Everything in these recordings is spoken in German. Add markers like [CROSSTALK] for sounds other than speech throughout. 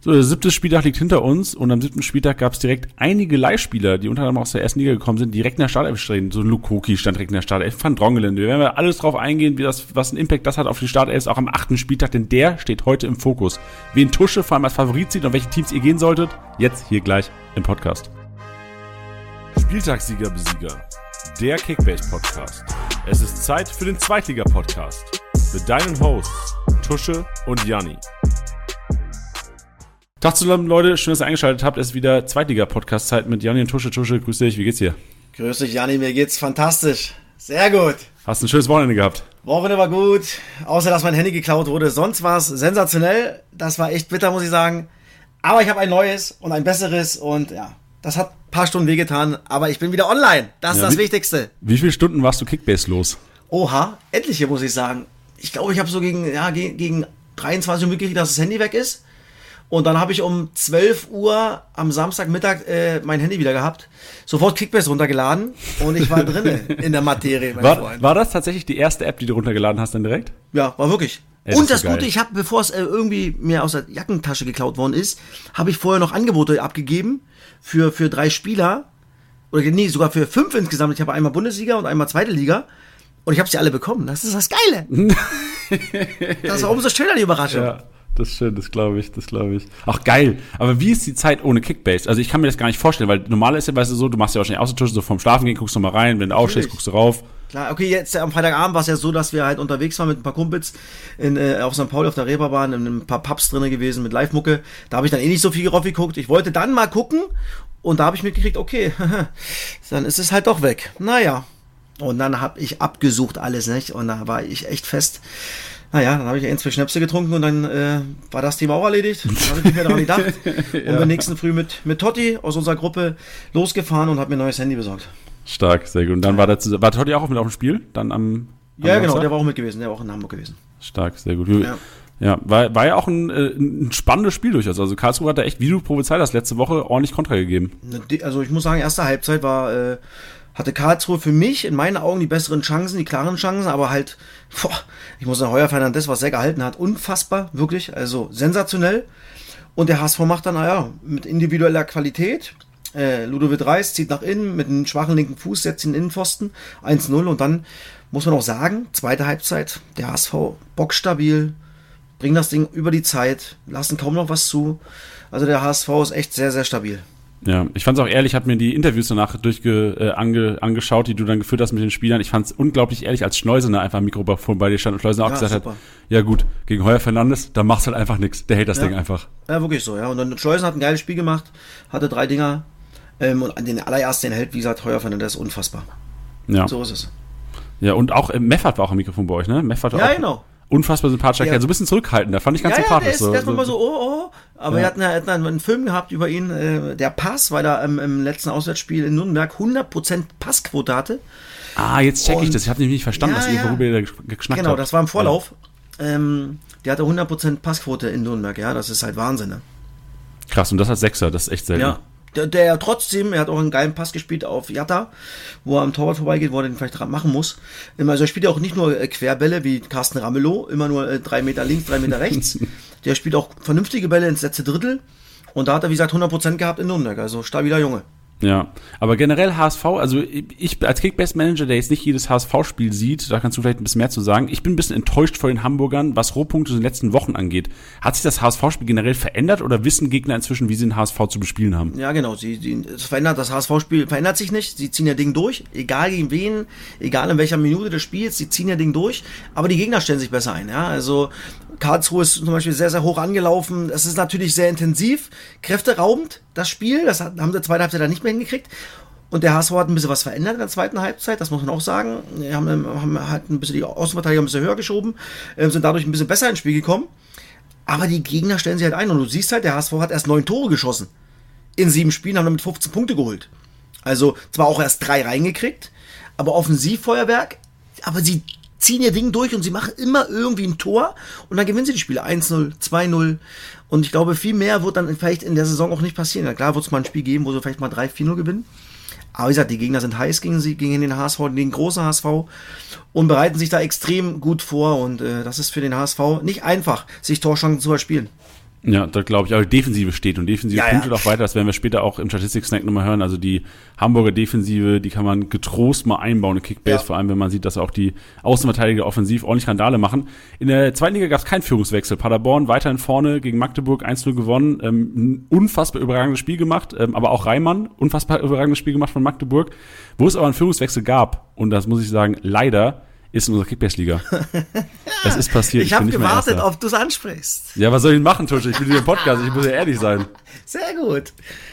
So, der siebte Spieltag liegt hinter uns und am siebten Spieltag gab es direkt einige Leihspieler, die unter anderem aus der ersten Luca gekommen sind, direkt in der Startelf stehen. So Lukoki stand direkt in der Startelf, Van Drongelen. Wir werden alles drauf eingehen, wie das, was einen Impact das hat auf die Startelf, auch am achten Spieltag, denn der steht heute im Fokus. Wen Tusche vor allem als Favorit sieht und welche Teams ihr gehen solltet, jetzt hier gleich im Podcast. Spieltagssieger Besieger, der Kickbase Podcast. Es ist Zeit für den Zweitliga Podcast mit deinen Hosts Tusche und Janni. Tag zusammen, Leute. Schön, dass ihr eingeschaltet habt. Es ist wieder Zweitliga-Podcast-Zeit mit Janni und Tusche. Tusche, grüß dich. Wie geht's dir? Grüß dich, Janni. Mir geht's fantastisch. Sehr gut. Hast ein schönes Wochenende gehabt? Wochenende war gut. Außer, dass mein Handy geklaut wurde. Sonst war es sensationell. Das war echt bitter, muss ich sagen. Aber ich habe ein neues und ein besseres. Und ja, das hat ein paar Stunden wehgetan. Aber ich bin wieder online. Das ist Ja, das wie- Wichtigste. Wie viele Stunden warst du Kickbase los? Oha, endlich hier, muss ich sagen. Ich glaube, ich habe so gegen, ja, gegen, gegen 23 Uhr mitgekriegt, dass das Handy weg ist. Und dann habe ich um 12 Uhr am Samstagmittag äh, mein Handy wieder gehabt. Sofort Kickbase runtergeladen und ich war drinne [LAUGHS] in der Materie, mein War, Freund. war das tatsächlich die erste App, die du runtergeladen hast dann direkt? Ja, war wirklich. Ey, das und das geil. Gute, ich habe, bevor es äh, irgendwie mir aus der Jackentasche geklaut worden ist, habe ich vorher noch Angebote abgegeben für, für drei Spieler. Oder nee, sogar für fünf insgesamt. Ich habe einmal Bundesliga und einmal zweite Liga. Und ich habe sie alle bekommen. Das ist das Geile. [LAUGHS] das war umso schöner, die Überraschung. Ja, das ist schön, das glaube ich, das glaube ich. Ach geil, aber wie ist die Zeit ohne Kickbase? Also ich kann mir das gar nicht vorstellen, weil normal ist ja, weißt du so, du machst ja wahrscheinlich Außentische, so vorm Schlafen gehen, guckst du mal rein, wenn du aufstehst, guckst du rauf. Klar, okay, jetzt äh, am Freitagabend war es ja so, dass wir halt unterwegs waren mit ein paar Kumpels in, äh, auf St. Pauli auf der Reeperbahn, in ein paar Pubs drinne gewesen mit Live-Mucke. Da habe ich dann eh nicht so viel drauf geguckt. Ich wollte dann mal gucken und da habe ich mitgekriegt, okay, [LAUGHS] dann ist es halt doch weg. Naja. Und dann habe ich abgesucht alles, nicht? Und da war ich echt fest. Naja, dann habe ich ein, zwei Schnäpse getrunken und dann äh, war das Thema auch erledigt. Dann habe ich nicht mehr daran gedacht. [LAUGHS] Und bin nächsten Früh mit, mit Totti aus unserer Gruppe losgefahren und habe mir ein neues Handy besorgt. Stark, sehr gut. Und dann war der war Totti auch mit auf dem Spiel? Dann am, am Ja, genau, Samstag? der war auch mit gewesen, der war auch in Hamburg gewesen. Stark, sehr gut. Ja, Ja. war, war ja auch ein, äh, ein spannendes Spiel durchaus. Also Karlsruhe hat da echt, wie du prophezeit hast, letzte Woche ordentlich Kontra gegeben. Ne, Also ich muss sagen, erste Halbzeit war, äh, hatte Karlsruhe für mich in meinen Augen die besseren Chancen, die klaren Chancen, aber halt, boah, ich muss sagen, Heuer Fernandes, was er gehalten hat, unfassbar, wirklich, also sensationell. Und der HSV macht dann, naja, mit individueller Qualität. Äh, Ludovic Reis zieht nach innen mit einem schwachen linken Fuß, setzt ihn in den Innenpfosten, 1-0 und dann muss man auch sagen, zweite Halbzeit, der HSV bockstabil, bringen das Ding über die Zeit, lassen kaum noch was zu. Also der HSV ist echt sehr, sehr stabil. Ja, ich fand's auch ehrlich, ich habe mir die Interviews danach durchge, äh, ange, angeschaut, die du dann geführt hast mit den Spielern. Ich fand's unglaublich ehrlich, als Schleusener einfach am Mikrofon bei dir stand und Schleusener auch Ja, gesagt super. hat, ja gut, gegen Heuer Fernandes, da machst halt einfach nix. Der hält das Ja. Ding einfach. Ja, wirklich so, ja. Und dann Schleusen hat ein geiles Spiel gemacht, hatte drei Dinger. Ähm, und den allerersten, hält, wie gesagt, Heuer Fernandes unfassbar. Ja. So ist es. Ja, und auch äh, Meffert war auch am Mikrofon bei euch, ne? Meffert Ja, auch genau. Unfassbar sympathischer Ja. Kerl, so ein bisschen zurückhaltender, fand ich ganz ja, ja, sympathisch. der ist, der ist manchmal so, oh, oh. Aber Ja. wir hatten, ja- hatten einen Film gehabt über ihn, äh, der Pass, weil er ähm, im letzten Auswärtsspiel in Nürnberg 100% Passquote hatte. Ah, jetzt check ich das. Ich habe nämlich nicht verstanden, Ja, was ihr ja. worüber ihr da geschnackt Genau, das war im Vorlauf. Ähm, der hatte 100% Passquote in Nürnberg, ja, das ist halt Wahnsinn, ne? Krass, und das als Sechser, das ist echt selten. Ja. Der, der trotzdem, er hat auch einen geilen Pass gespielt auf Jatta, wo er am Torwart vorbeigeht, wo er den vielleicht dran machen muss. Also er spielt ja auch nicht nur äh, Querbälle wie Carsten Ramelow, immer nur äh, drei Meter links, drei Meter rechts. [LAUGHS] Der spielt auch vernünftige Bälle ins letzte Drittel. Und da hat er, wie gesagt, 100% gehabt in Nürnberg. Also stabiler Junge. Ja, aber generell HSV, also ich als Kickbase-Manager, der jetzt nicht jedes HSV-Spiel sieht, da kannst du vielleicht ein bisschen mehr zu sagen. Ich bin ein bisschen enttäuscht vor den Hamburgern, was Rohpunkte in den letzten Wochen angeht. Hat sich das HSV-Spiel generell verändert oder wissen Gegner inzwischen, wie sie den HSV zu bespielen haben? Ja, genau. Sie, sie, es verändert, das HSV-Spiel verändert sich nicht. Sie ziehen ja Ding durch. Egal gegen wen, egal in welcher Minute des Spiels, sie ziehen ja Ding durch. Aber die Gegner stellen sich besser ein. Ja, also Karlsruhe ist zum Beispiel sehr, sehr hoch angelaufen. Es ist natürlich sehr intensiv, kräfteraubend, das Spiel. Das haben sie zweite Halbzeit dann nicht mehr hingekriegt. Und der HSV hat ein bisschen was verändert in der zweiten Halbzeit, das muss man auch sagen. Wir haben, haben halt ein bisschen die Außenverteidiger ein bisschen höher geschoben, ähm, sind dadurch ein bisschen besser ins Spiel gekommen. Aber die Gegner stellen sich halt ein und du siehst halt, der HSV hat erst neun Tore geschossen in sieben Spielen haben damit 15 Punkte geholt. Also zwar auch erst drei reingekriegt, aber Offensivfeuerwerk, aber sie ziehen ihr Ding durch und sie machen immer irgendwie ein Tor und dann gewinnen sie die Spiele 1-0, 2-0 und ich glaube, viel mehr wird dann vielleicht in der Saison auch nicht passieren. Ja, klar wird es mal ein Spiel geben, wo sie vielleicht mal 3-4-0 gewinnen. Aber wie gesagt, die Gegner sind heiß gegen sie, gegen den HSV, gegen den großen HSV und bereiten sich da extrem gut vor und äh, das ist für den HSV nicht einfach, sich Torchancen zu erspielen. Ja, da glaube ich, aber die Defensive steht und Defensive Ja, punktet ja. auch weiter. Das werden wir später auch im Statistik-Snack nochmal hören. Also die Hamburger Defensive, die kann man getrost mal einbauen in Kickbase, Ja. vor allem wenn man sieht, dass auch die Außenverteidiger offensiv ordentlich Randale machen. In der zweiten Liga gab es keinen Führungswechsel. Paderborn weiterhin vorne gegen Magdeburg 1-0 gewonnen. Ähm, ein unfassbar überragendes Spiel gemacht, ähm, aber auch Reimann, unfassbar überragendes Spiel gemacht von Magdeburg. Wo es aber einen Führungswechsel gab, und das muss ich sagen, leider, ist in unserer Kickbase-Liga. Es ist passiert. Ich habe nicht mehr gewartet, ob du es ansprichst. Ja, was soll ich machen, Tusche? Ich bin hier im Podcast, ich muss ja ehrlich sein. Sehr gut.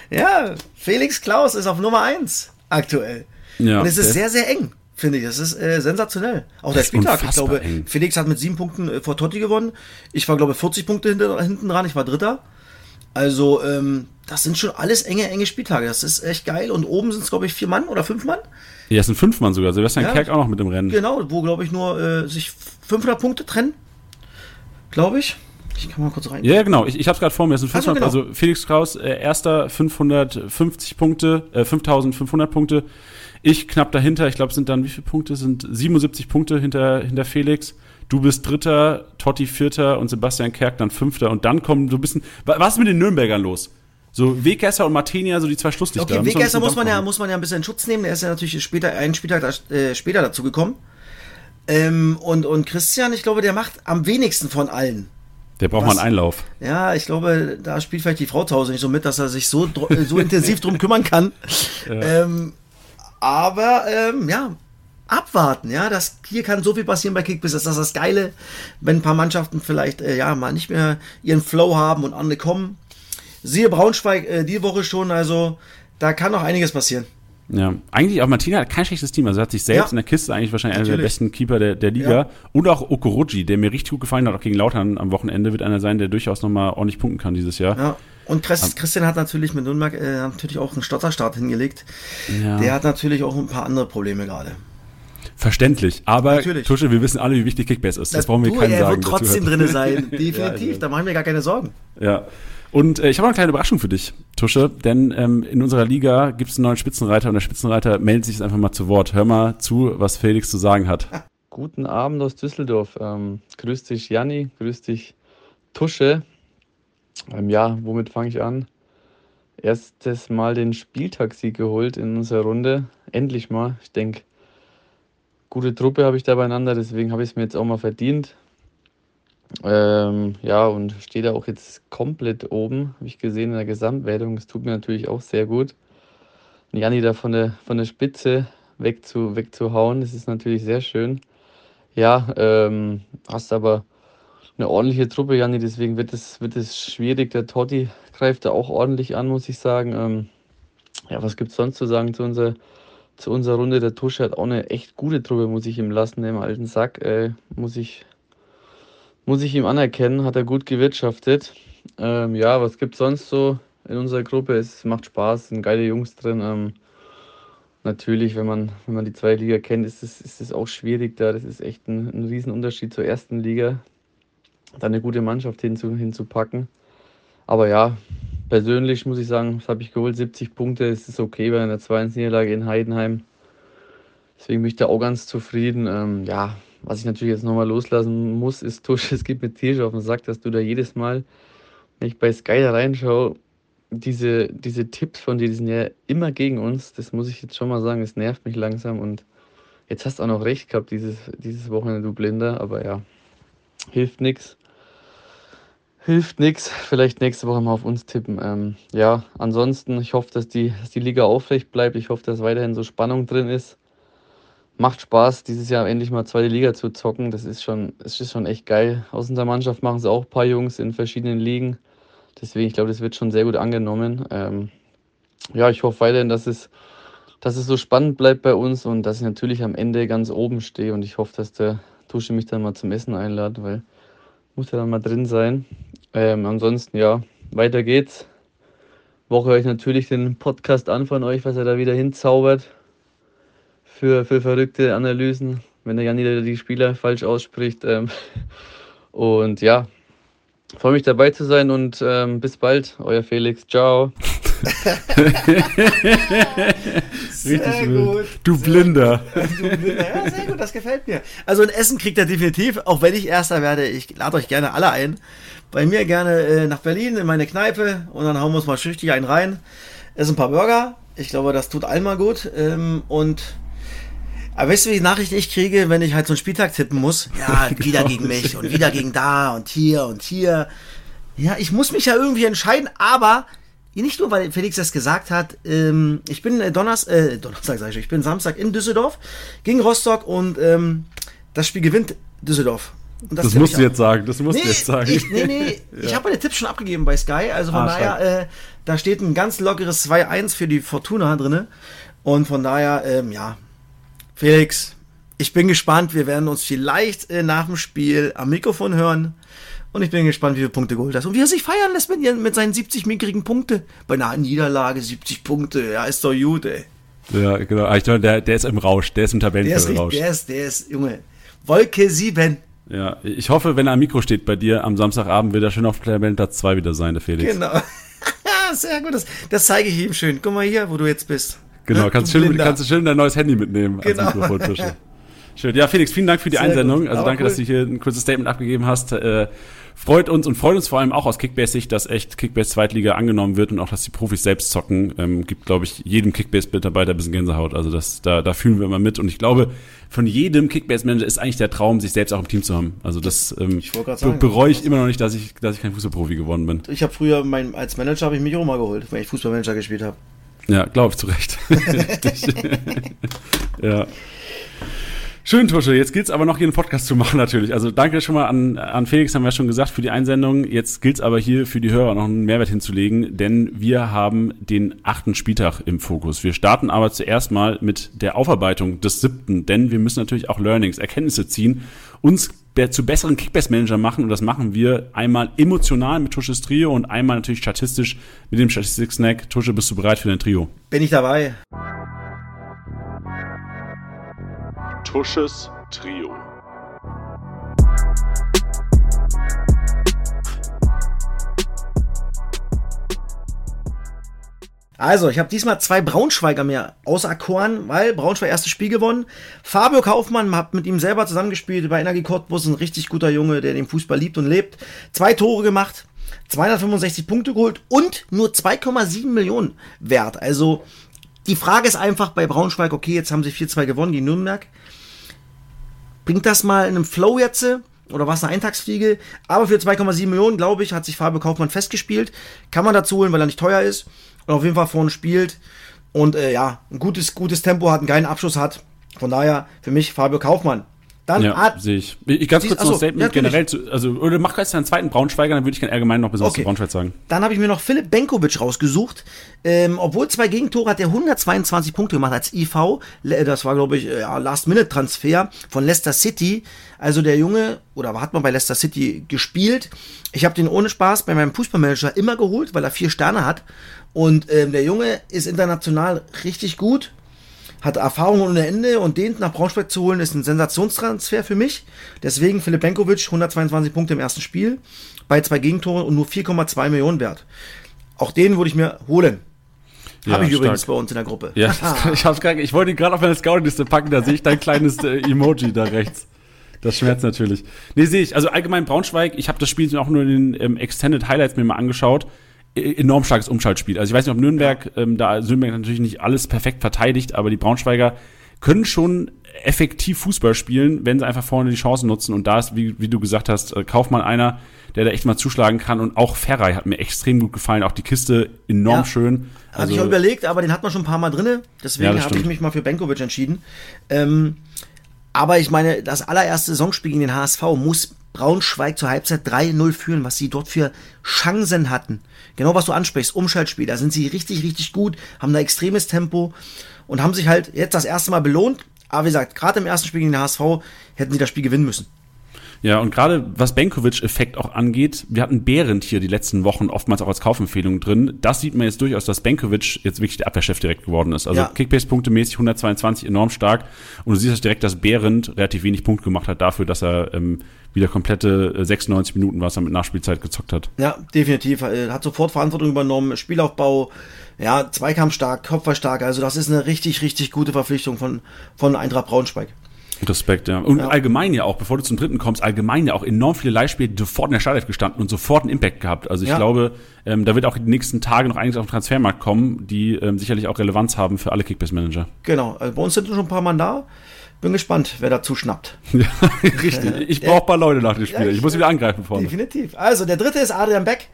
Ja, Felix Klaus ist auf Nummer 1 aktuell. Ja, Und es ist sehr, sehr eng, finde ich. Das ist äh, sensationell. Auch der Spieltag. Ich glaube, eng. Felix hat mit sieben Punkten äh, vor Totti gewonnen. Ich war, glaube ich, 40 Punkte hinter, hinten dran. Ich war Dritter. Also, ähm, das sind schon alles enge, enge Spieltage. Das ist echt geil. Und oben sind es, glaube ich, vier Mann oder fünf Mann. Ja, es sind fünf Mann sogar. Sebastian Ja. Kerk auch noch mit im Rennen. Genau, wo, glaube ich, nur äh, sich 500 Punkte trennen. Glaube ich. Ich kann mal kurz rein. Ja, genau. Ich, ich habe es gerade vor mir. Es sind Also, 500, genau. also Felix Kraus, äh, erster 550 Punkte, äh, 5500 Punkte. Ich knapp dahinter. Ich glaube, es sind dann, wie viele Punkte? Sind 77 Punkte hinter, hinter Felix. Du bist Dritter, Totti Vierter und Sebastian Kerk dann Fünfter. Und dann kommen so ein bisschen. wa- Was ist mit den Nürnbergern los? So Wegesser und Martinia, so die zwei Schlusslichter. Okay, Wegesser muss man, ja, muss man ja ein bisschen in Schutz nehmen. Der ist ja natürlich später, einen Spieltag äh, später dazu gekommen. Ähm, und, und Christian, ich glaube, der macht am wenigsten von allen. Der braucht Was? mal einen Einlauf. Ja, ich glaube, da spielt vielleicht die Frau zu Hause nicht so mit, dass er sich so, äh, so intensiv drum kümmern kann. [LAUGHS] Ähm, aber ähm, ja, abwarten, ja, das hier kann so viel passieren bei Kickbiss. Das ist das Geile, wenn ein paar Mannschaften vielleicht äh, ja mal nicht mehr ihren Flow haben und andere kommen. Siehe Braunschweig äh, die Woche schon, also da kann noch einiges passieren. Ja, eigentlich auch Martina hat kein schlechtes Team. Also er hat sich selbst Ja. in der Kiste eigentlich wahrscheinlich einer der besten Keeper der, der Liga. Ja. Und auch Okoroji, der mir richtig gut gefallen hat, auch gegen Lautern am Wochenende, wird einer sein, der durchaus nochmal ordentlich punkten kann dieses Jahr. Ja. Und Chris, Christian hat natürlich mit Nürnberg äh, natürlich auch einen Stotterstart hingelegt. Ja. Der hat natürlich auch ein paar andere Probleme gerade. Verständlich. Aber Natürlich. Tusche, wir wissen alle, wie wichtig Kickbase ist. Das brauchen wir du, keinen er sagen. wird trotzdem drin sein. [LAUGHS] Definitiv. Ja, da machen wir gar keine Sorgen. Ja. Und äh, ich habe eine kleine Überraschung für dich, Tusche, denn ähm, in unserer Liga gibt es einen neuen Spitzenreiter und der Spitzenreiter meldet sich jetzt einfach mal zu Wort. Hör mal zu, was Felix zu sagen hat. Guten Abend aus Düsseldorf. Ähm, grüß dich, Janni. Grüß dich, Tusche. Ähm, ja, womit fange ich an? Erstes Mal den Spieltagssieg geholt in unserer Runde. Endlich mal. Ich denke, gute Truppe habe ich da beieinander, deswegen habe ich es mir jetzt auch mal verdient. Ähm, ja, und stehe da auch jetzt komplett oben, habe ich gesehen in der Gesamtwertung. Das tut mir natürlich auch sehr gut. Janni da von der, von der Spitze wegzu, wegzuhauen, das ist natürlich sehr schön. Ja, ähm, hast aber eine ordentliche Truppe, Janni, deswegen wird es, wird es schwierig. Der Totti greift da auch ordentlich an, muss ich sagen. Ähm, ja, was gibt es sonst zu sagen zu unserer, zu unserer Runde? Der Tusche hat auch eine echt gute Truppe, muss ich ihm lassen, dem alten Sack. Äh, muss, ich, muss ich ihm anerkennen, hat er gut gewirtschaftet. Ähm, ja, was gibt es sonst so in unserer Gruppe? Es macht Spaß, sind geile Jungs drin. Ähm, natürlich, wenn man, wenn man die zweite Liga kennt, ist es, ist auch schwierig da. Das ist echt ein, ein Riesenunterschied zur ersten Liga, da eine gute Mannschaft hinzu, hinzupacken. Aber ja, persönlich muss ich sagen, das habe ich geholt, 70 Punkte, es ist okay bei einer 2-1-Niederlage in Heidenheim. Deswegen bin ich da auch ganz zufrieden. Ähm, ja, was ich natürlich jetzt nochmal loslassen muss, ist [LAUGHS] Tusch, es gibt mir tierisch auf den Sack, dass du da jedes Mal, wenn ich bei Sky da reinschaue, diese, diese Tipps von dir, die sind ja immer gegen uns. Das muss ich jetzt schon mal sagen, es nervt mich langsam und jetzt hast du auch noch recht gehabt, dieses, dieses Wochenende, du Blinder, aber ja, hilft nichts. Hilft nichts. Vielleicht nächste Woche mal auf uns tippen. Ähm, ja, ansonsten, ich hoffe, dass die, dass die Liga aufrecht bleibt. Ich hoffe, dass weiterhin so Spannung drin ist. Macht Spaß, dieses Jahr endlich mal zweite Liga zu zocken. Das ist schon, das ist schon echt geil. Aus unserer Mannschaft machen es auch ein paar Jungs in verschiedenen Ligen. Deswegen, ich glaube, das wird schon sehr gut angenommen. Ähm, ja, ich hoffe weiterhin, dass es, dass es so spannend bleibt bei uns und dass ich natürlich am Ende ganz oben stehe. Und ich hoffe, dass der Tusche mich dann mal zum Essen einladet, weil muss ja dann mal drin sein. Ähm, ansonsten, ja, weiter geht's. Woche ich natürlich den Podcast an von euch, was er da wieder hinzaubert. Für, für verrückte Analysen, wenn der Jan wieder die Spieler falsch ausspricht. Ähm, [LAUGHS] und ja, freue mich dabei zu sein und ähm, bis bald, euer Felix. Ciao. [LAUGHS] Richtig wild. Du Blinder. Ja, sehr gut, das gefällt mir. Also ein Essen kriegt er definitiv, auch wenn ich Erster werde. Ich lade euch gerne alle ein bei mir gerne äh, nach Berlin in meine Kneipe und dann hauen wir uns mal schüchtig einen rein. Essen ein paar Burger. Ich glaube, das tut allen mal gut. Ähm, und aber weißt du, wie Nachricht ich kriege, wenn ich halt so einen Spieltag tippen muss? Ja, [LAUGHS] wieder gegen mich und wieder gegen da und hier und hier. Ja, ich muss mich ja irgendwie entscheiden, aber nicht nur, weil Felix das gesagt hat. Ähm, ich bin äh, Donners, äh, Donnerstag, sag ich, ich bin Samstag in Düsseldorf gegen Rostock und ähm, das Spiel gewinnt Düsseldorf. das, das musst du jetzt sagen, das musst nee, du jetzt sagen. Ich, nee, nee, [LAUGHS] ja. ich habe meine Tipps schon abgegeben bei Sky, also von ah, daher, äh, da steht ein ganz lockeres 2-1 für die Fortuna drinne und von daher, ähm, ja, Felix, ich bin gespannt, wir werden uns vielleicht äh, nach dem Spiel am Mikrofon hören. Und ich bin gespannt, wie viele Punkte geholt hast. Und wie er sich feiern lässt mit, mit seinen 70 mickrigen Punkte. Bei einer Niederlage 70 Punkte. Ja, ist doch gut, ey. Ja, genau. Ich glaube, der, der ist im Rausch. Der ist im Tabellenrausch. Der ist, der ist, Junge. Wolke 7. Ja, ich hoffe, wenn er am Mikro steht bei dir am Samstagabend, wird er schön auf Tabellenplatz 2 wieder sein, der Felix. Genau. [LAUGHS] Sehr gut. Das, das zeige ich ihm schön. Guck mal hier, wo du jetzt bist. Genau, kannst, du schön, kannst du schön dein neues Handy mitnehmen genau. als Mikrofontische. [LAUGHS] Schön. Ja, Felix, vielen Dank für die Sehr Einsendung. Gut. Also danke, cool. dass du hier ein kurzes Statement abgegeben hast. Äh, freut uns und freut uns vor allem auch aus Kickbase-Sicht, dass echt Kickbase Zweitliga angenommen wird und auch, dass die Profis selbst zocken. Ähm, gibt, glaube ich, jedem Kickbase-Mitarbeiter ein bisschen Gänsehaut. Also das, da, da fühlen wir immer mit. Und ich glaube, von jedem Kickbase-Manager ist eigentlich der Traum, sich selbst auch im Team zu haben. Also das ähm, sagen, bereue ich immer noch nicht, dass ich, dass ich kein Fußballprofi geworden bin. Ich habe früher, mein, als Manager habe ich mich auch mal geholt, wenn ich Fußballmanager gespielt habe. Ja, glaube ich zu Recht. [LAUGHS] ja. Schön, Tusche. Jetzt gilt es aber noch hier einen Podcast zu machen natürlich. Also danke schon mal an, an Felix, haben wir schon gesagt, für die Einsendung. Jetzt gilt es aber hier für die Hörer noch einen Mehrwert hinzulegen, denn wir haben den achten Spieltag im Fokus. Wir starten aber zuerst mal mit der Aufarbeitung des siebten, denn wir müssen natürlich auch Learnings, Erkenntnisse ziehen, uns zu besseren Kickbase-Manager machen und das machen wir einmal emotional mit Tusches Trio und einmal natürlich statistisch mit dem Statistik-Snack. Tusche, bist du bereit für dein Trio? Bin ich dabei. Tusches Trio. Also, ich habe diesmal zwei Braunschweiger mehr auserkoren, weil Braunschweig erstes Spiel gewonnen. Fabio Kaufmann hat mit ihm selber zusammengespielt bei Energie Cottbus, ein richtig guter Junge, der den Fußball liebt und lebt. Zwei Tore gemacht, 265 Punkte geholt und nur 2,7 Millionen wert. Also, die Frage ist einfach bei Braunschweig, okay, jetzt haben sie 4-2 gewonnen gegen Nürnberg bringt das mal in einem Flow jetzt oder was eine Eintagsfliege. Aber für 2,7 Millionen, glaube ich, hat sich Fabio Kaufmann festgespielt. Kann man dazu holen, weil er nicht teuer ist auf jeden Fall vorne spielt. Und äh, ja, ein gutes, gutes Tempo hat, einen geilen Abschluss hat. Von daher für mich Fabio Kaufmann. Dann ja, sehe ich. Ich ganz kurz noch ein Statement ja, generell zu, also oder mach jetzt einen zweiten Braunschweiger, dann würde ich gerne allgemein noch besonders okay. zu Braunschweig sagen. Dann habe ich mir noch Philipp Benkovic rausgesucht. Ähm, obwohl zwei Gegentore hat er 122 Punkte gemacht als IV. Das war glaube ich ja, Last-Minute-Transfer von Leicester City. Also der Junge oder hat man bei Leicester City gespielt. Ich habe den ohne Spaß bei meinem Fußballmanager immer geholt, weil er vier Sterne hat. Und ähm, der Junge ist international richtig gut hat Erfahrung ohne Ende und den nach Braunschweig zu holen, ist ein Sensationstransfer für mich. Deswegen Philipp Benkovic, 122 Punkte im ersten Spiel, bei zwei Gegentoren und nur 4,2 Millionen wert. Auch den würde ich mir holen. Ja, Habe ich stark. übrigens bei uns in der Gruppe. Ja, [LAUGHS] ich, hab's grad, ich wollte ihn gerade auf meine Scouting-Liste packen, da sehe ich dein kleines äh, Emoji da rechts. Das schmerzt natürlich. Nee, sehe ich. Also allgemein Braunschweig, ich habe das Spiel auch nur in den ähm, Extended Highlights mir mal angeschaut. Enorm starkes Umschaltspiel. Also ich weiß nicht, ob Nürnberg, ähm, da Nürnberg natürlich nicht alles perfekt verteidigt, aber die Braunschweiger können schon effektiv Fußball spielen, wenn sie einfach vorne die Chancen nutzen. Und da ist, wie, wie du gesagt hast, äh, Kaufmann einer, der da echt mal zuschlagen kann. Und auch Ferrei hat mir extrem gut gefallen. Auch die Kiste enorm ja. schön. Also, Hatte ich auch überlegt, aber den hat man schon ein paar Mal drinne. Deswegen ja, habe ich mich mal für Benkovic entschieden. Ähm, aber ich meine, das allererste Saisonspiel gegen den HSV muss Braunschweig zur Halbzeit 3-0 führen, was sie dort für Chancen hatten. Genau was du ansprichst, Umschaltspiel, da sind sie richtig, richtig gut, haben da extremes Tempo und haben sich halt jetzt das erste Mal belohnt. Aber wie gesagt, gerade im ersten Spiel gegen den HSV hätten sie das Spiel gewinnen müssen. Ja, und gerade was Benkovic-Effekt auch angeht, wir hatten Behrendt hier die letzten Wochen oftmals auch als Kaufempfehlung drin. Das sieht man jetzt durchaus, dass Benkovic jetzt wirklich der Abwehrchef direkt geworden ist. Also ja. Kickbase-Punkte mäßig 122 enorm stark. Und du siehst direkt, dass Behrendt relativ wenig Punkt gemacht hat dafür, dass er ähm, wieder komplette 96 Minuten, was er mit Nachspielzeit gezockt hat. Ja, definitiv. Er hat sofort Verantwortung übernommen, Spielaufbau, ja, Zweikampf stark, Kopfball stark. Also das ist eine richtig, richtig gute Verpflichtung von, von Eintracht Braunschweig. Respekt, ja. Und ja. allgemein ja auch, bevor du zum dritten kommst, allgemein ja auch enorm viele Leihspiele sofort in der Startelf gestanden und sofort einen Impact gehabt. Also ich ja. glaube, ähm, da wird auch die nächsten Tage noch einiges auf den Transfermarkt kommen, die ähm, sicherlich auch Relevanz haben für alle Kickbase-Manager. Genau, also bei uns sind schon ein paar Mann da. Bin gespannt, wer dazu schnappt. [LAUGHS] Ja, richtig. Ich brauche ein paar Leute nach dem Spiel. Ich muss wieder angreifen vorne. Definitiv. Also, der dritte ist Adrian Beck.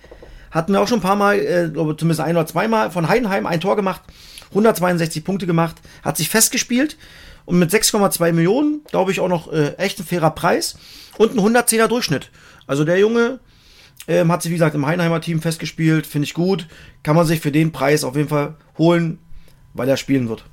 Hatten wir auch schon ein paar Mal, äh, zumindest ein oder zweimal von Heidenheim ein Tor gemacht, 162 Punkte gemacht, hat sich festgespielt und mit 6,2 Millionen, glaube ich, auch noch äh, echt ein fairer Preis und ein 110er Durchschnitt. Also der Junge ähm, hat sich, wie gesagt, im Heidenheimer Team festgespielt, finde ich gut. Kann man sich für den Preis auf jeden Fall holen, weil er spielen wird.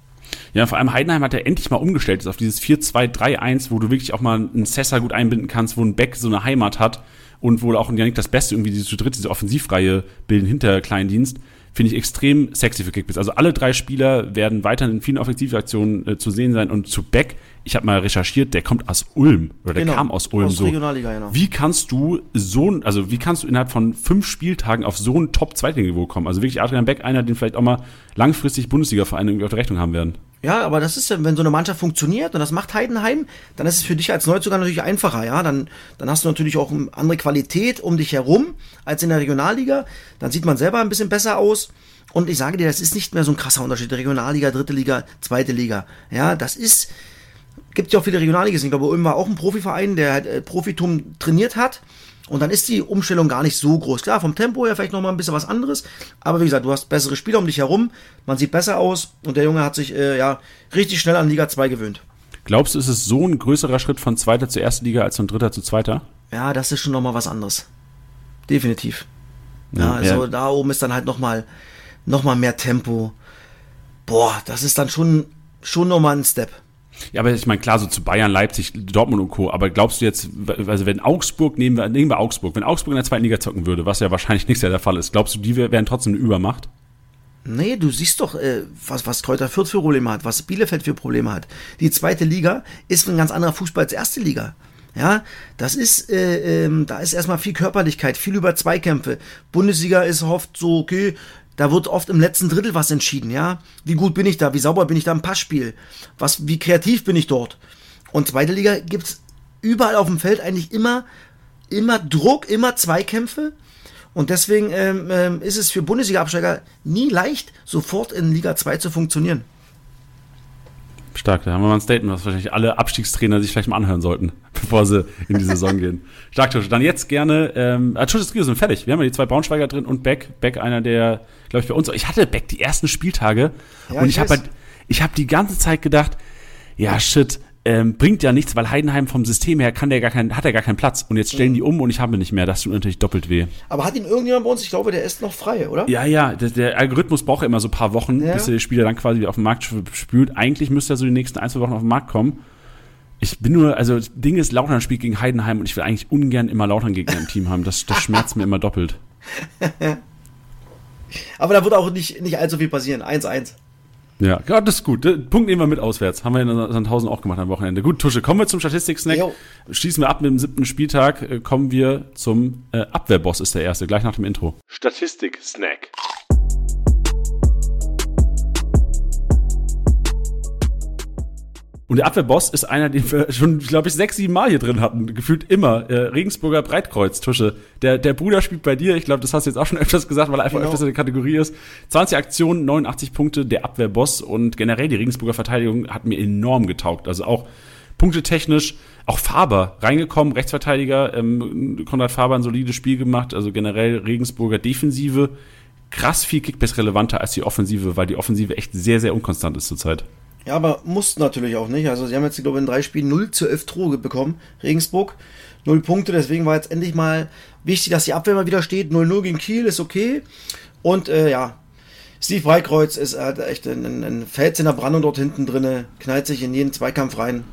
Ja, vor allem Heidenheim hat er endlich mal umgestellt auf dieses 4-2-3-1, wo du wirklich auch mal einen Sessa gut einbinden kannst, wo ein Beck so eine Heimat hat und wo auch Janik das Beste irgendwie diese zu dritt, diese Offensivreihe bilden hinter Kleindienst, finde ich extrem sexy für Kickbase. Also alle drei Spieler werden weiterhin in vielen Offensivaktionen äh, zu sehen sein und zu Beck, ich habe mal recherchiert, der kommt aus Ulm oder der genau, kam aus Ulm aus so. Regionalliga, genau. Wie kannst du so, also wie kannst du innerhalb von fünf Spieltagen auf so ein Top-Zweitliga-Niveau kommen? Also wirklich Adrian Beck, einer, den vielleicht auch mal langfristig Bundesliga-Vereine irgendwie auf der Rechnung haben werden. Ja, aber das ist ja, wenn so eine Mannschaft funktioniert und das macht Heidenheim, dann ist es für dich als Neuzugang natürlich einfacher, ja. Dann, dann hast du natürlich auch eine andere Qualität um dich herum als in der Regionalliga. Dann sieht man selber ein bisschen besser aus. Und ich sage dir, das ist nicht mehr so ein krasser Unterschied. Regionalliga, dritte Liga, zweite Liga. Ja, das ist, gibt ja auch viele Regionalligisten. Ich glaube, Ulm war auch ein Profiverein, der halt äh, Profitum trainiert hat. Und dann ist die Umstellung gar nicht so groß. Klar, vom Tempo her vielleicht nochmal ein bisschen was anderes. Aber wie gesagt, du hast bessere Spieler um dich herum. Man sieht besser aus. Und der Junge hat sich äh, ja richtig schnell an Liga 2 gewöhnt. Glaubst du, ist es so ein größerer Schritt von zweiter zu erster Liga als von dritter zu zweiter? Ja, das ist schon nochmal was anderes. Definitiv. Ja, ja also ja. da oben ist dann halt nochmal noch mal mehr Tempo. Boah, das ist dann schon, schon nochmal ein Step. Ja, aber ich meine, klar, so zu Bayern, Leipzig, Dortmund und Co. Aber glaubst du jetzt, also wenn Augsburg, nehmen wir, nehmen wir Augsburg, wenn Augsburg in der zweiten Liga zocken würde, was ja wahrscheinlich [LAUGHS] Jahr der Fall ist, glaubst du, die wären trotzdem eine Übermacht? Nee, du siehst doch, äh, was, was Kräuter Fürth für Probleme hat, was Bielefeld für Probleme hat. Die zweite Liga ist ein ganz anderer Fußball als erste Liga. Ja, das ist, äh, ähm, da ist erstmal viel Körperlichkeit, viel über Zweikämpfe. Bundesliga ist oft so, okay, da wird oft im letzten Drittel was entschieden, ja. Wie gut bin ich da? Wie sauber bin ich da im Passspiel? Was, wie kreativ bin ich dort? Und zweite Liga gibt's überall auf dem Feld eigentlich immer, immer Druck, immer Zweikämpfe. Und deswegen ähm, ähm, ist es für Bundesliga-Absteiger nie leicht, sofort in Liga 2 zu funktionieren. Stark, da haben wir mal ein Statement, was wahrscheinlich alle Abstiegstrainer sich vielleicht mal anhören sollten, [LAUGHS] bevor sie in die Saison gehen. [LAUGHS] Stark, Tusche. Dann jetzt gerne, ähm, ah, Tusche Trio sind fertig. Wir haben ja die zwei Braunschweiger drin und Beck. Beck, einer der, glaube ich, bei uns. Ich hatte Beck die ersten Spieltage ja, und ich, ich habe halt, ich habe die ganze Zeit gedacht, ja, shit, ähm, bringt ja nichts, weil Heidenheim vom System her kann der gar keinen, hat er gar keinen Platz. Und jetzt stellen mhm. die um und ich habe nicht mehr. Das tut natürlich doppelt weh. Aber hat ihn irgendjemand bei uns? Ich glaube, der ist noch frei, oder? Ja, ja. Der, der Algorithmus braucht ja immer so ein paar Wochen, ja. bis der Spieler dann quasi auf den Markt spült. Eigentlich müsste er so die nächsten ein, zwei Wochen auf den Markt kommen. Ich bin nur, also das Ding ist, Lautern spielt gegen Heidenheim und ich will eigentlich ungern immer Lautern Gegner im Team haben. Das, das schmerzt mir immer doppelt. [LAUGHS] Aber da wird auch nicht, nicht allzu viel passieren. 1-1. Ja, ja, das ist gut. Punkt nehmen wir mit auswärts. Haben wir in Sandhausen auch gemacht am Wochenende. Gut, Tusche, kommen wir zum Statistik-Snack. Schließen wir ab mit dem siebten Spieltag. Äh, kommen wir zum äh, Abwehrboss, ist der erste, gleich nach dem Intro. Statistik-Snack. Und der Abwehrboss ist einer, den wir schon, glaube ich, sechs, sieben Mal hier drin hatten. Gefühlt immer. Äh, Regensburger Breitkreuz, Tusche. Der, der Bruder spielt bei dir. Ich glaube, das hast du jetzt auch schon [LAUGHS] öfters gesagt, weil er einfach genau. öfters in der Kategorie ist. 20 Aktionen, 89 Punkte, der Abwehrboss. Und generell die Regensburger Verteidigung hat mir enorm getaugt. Also auch punktetechnisch. Auch Faber reingekommen, Rechtsverteidiger. Ähm, Konrad Faber ein solides Spiel gemacht. Also generell Regensburger Defensive. Krass viel Kickbase relevanter als die Offensive, weil die Offensive echt sehr, sehr unkonstant ist zurzeit. Ja, aber mussten natürlich auch nicht. Also sie haben jetzt, glaube ich, in drei Spielen 0 zu 11 Tore bekommen. Regensburg, 0 Punkte. Deswegen war jetzt endlich mal wichtig, dass die Abwehr mal wieder steht. 0-0 gegen Kiel ist okay. Und äh, ja, Steve Weikreuz ist halt echt ein, ein, ein Fels in der Brandung dort hinten drin, knallt sich in jeden Zweikampf rein.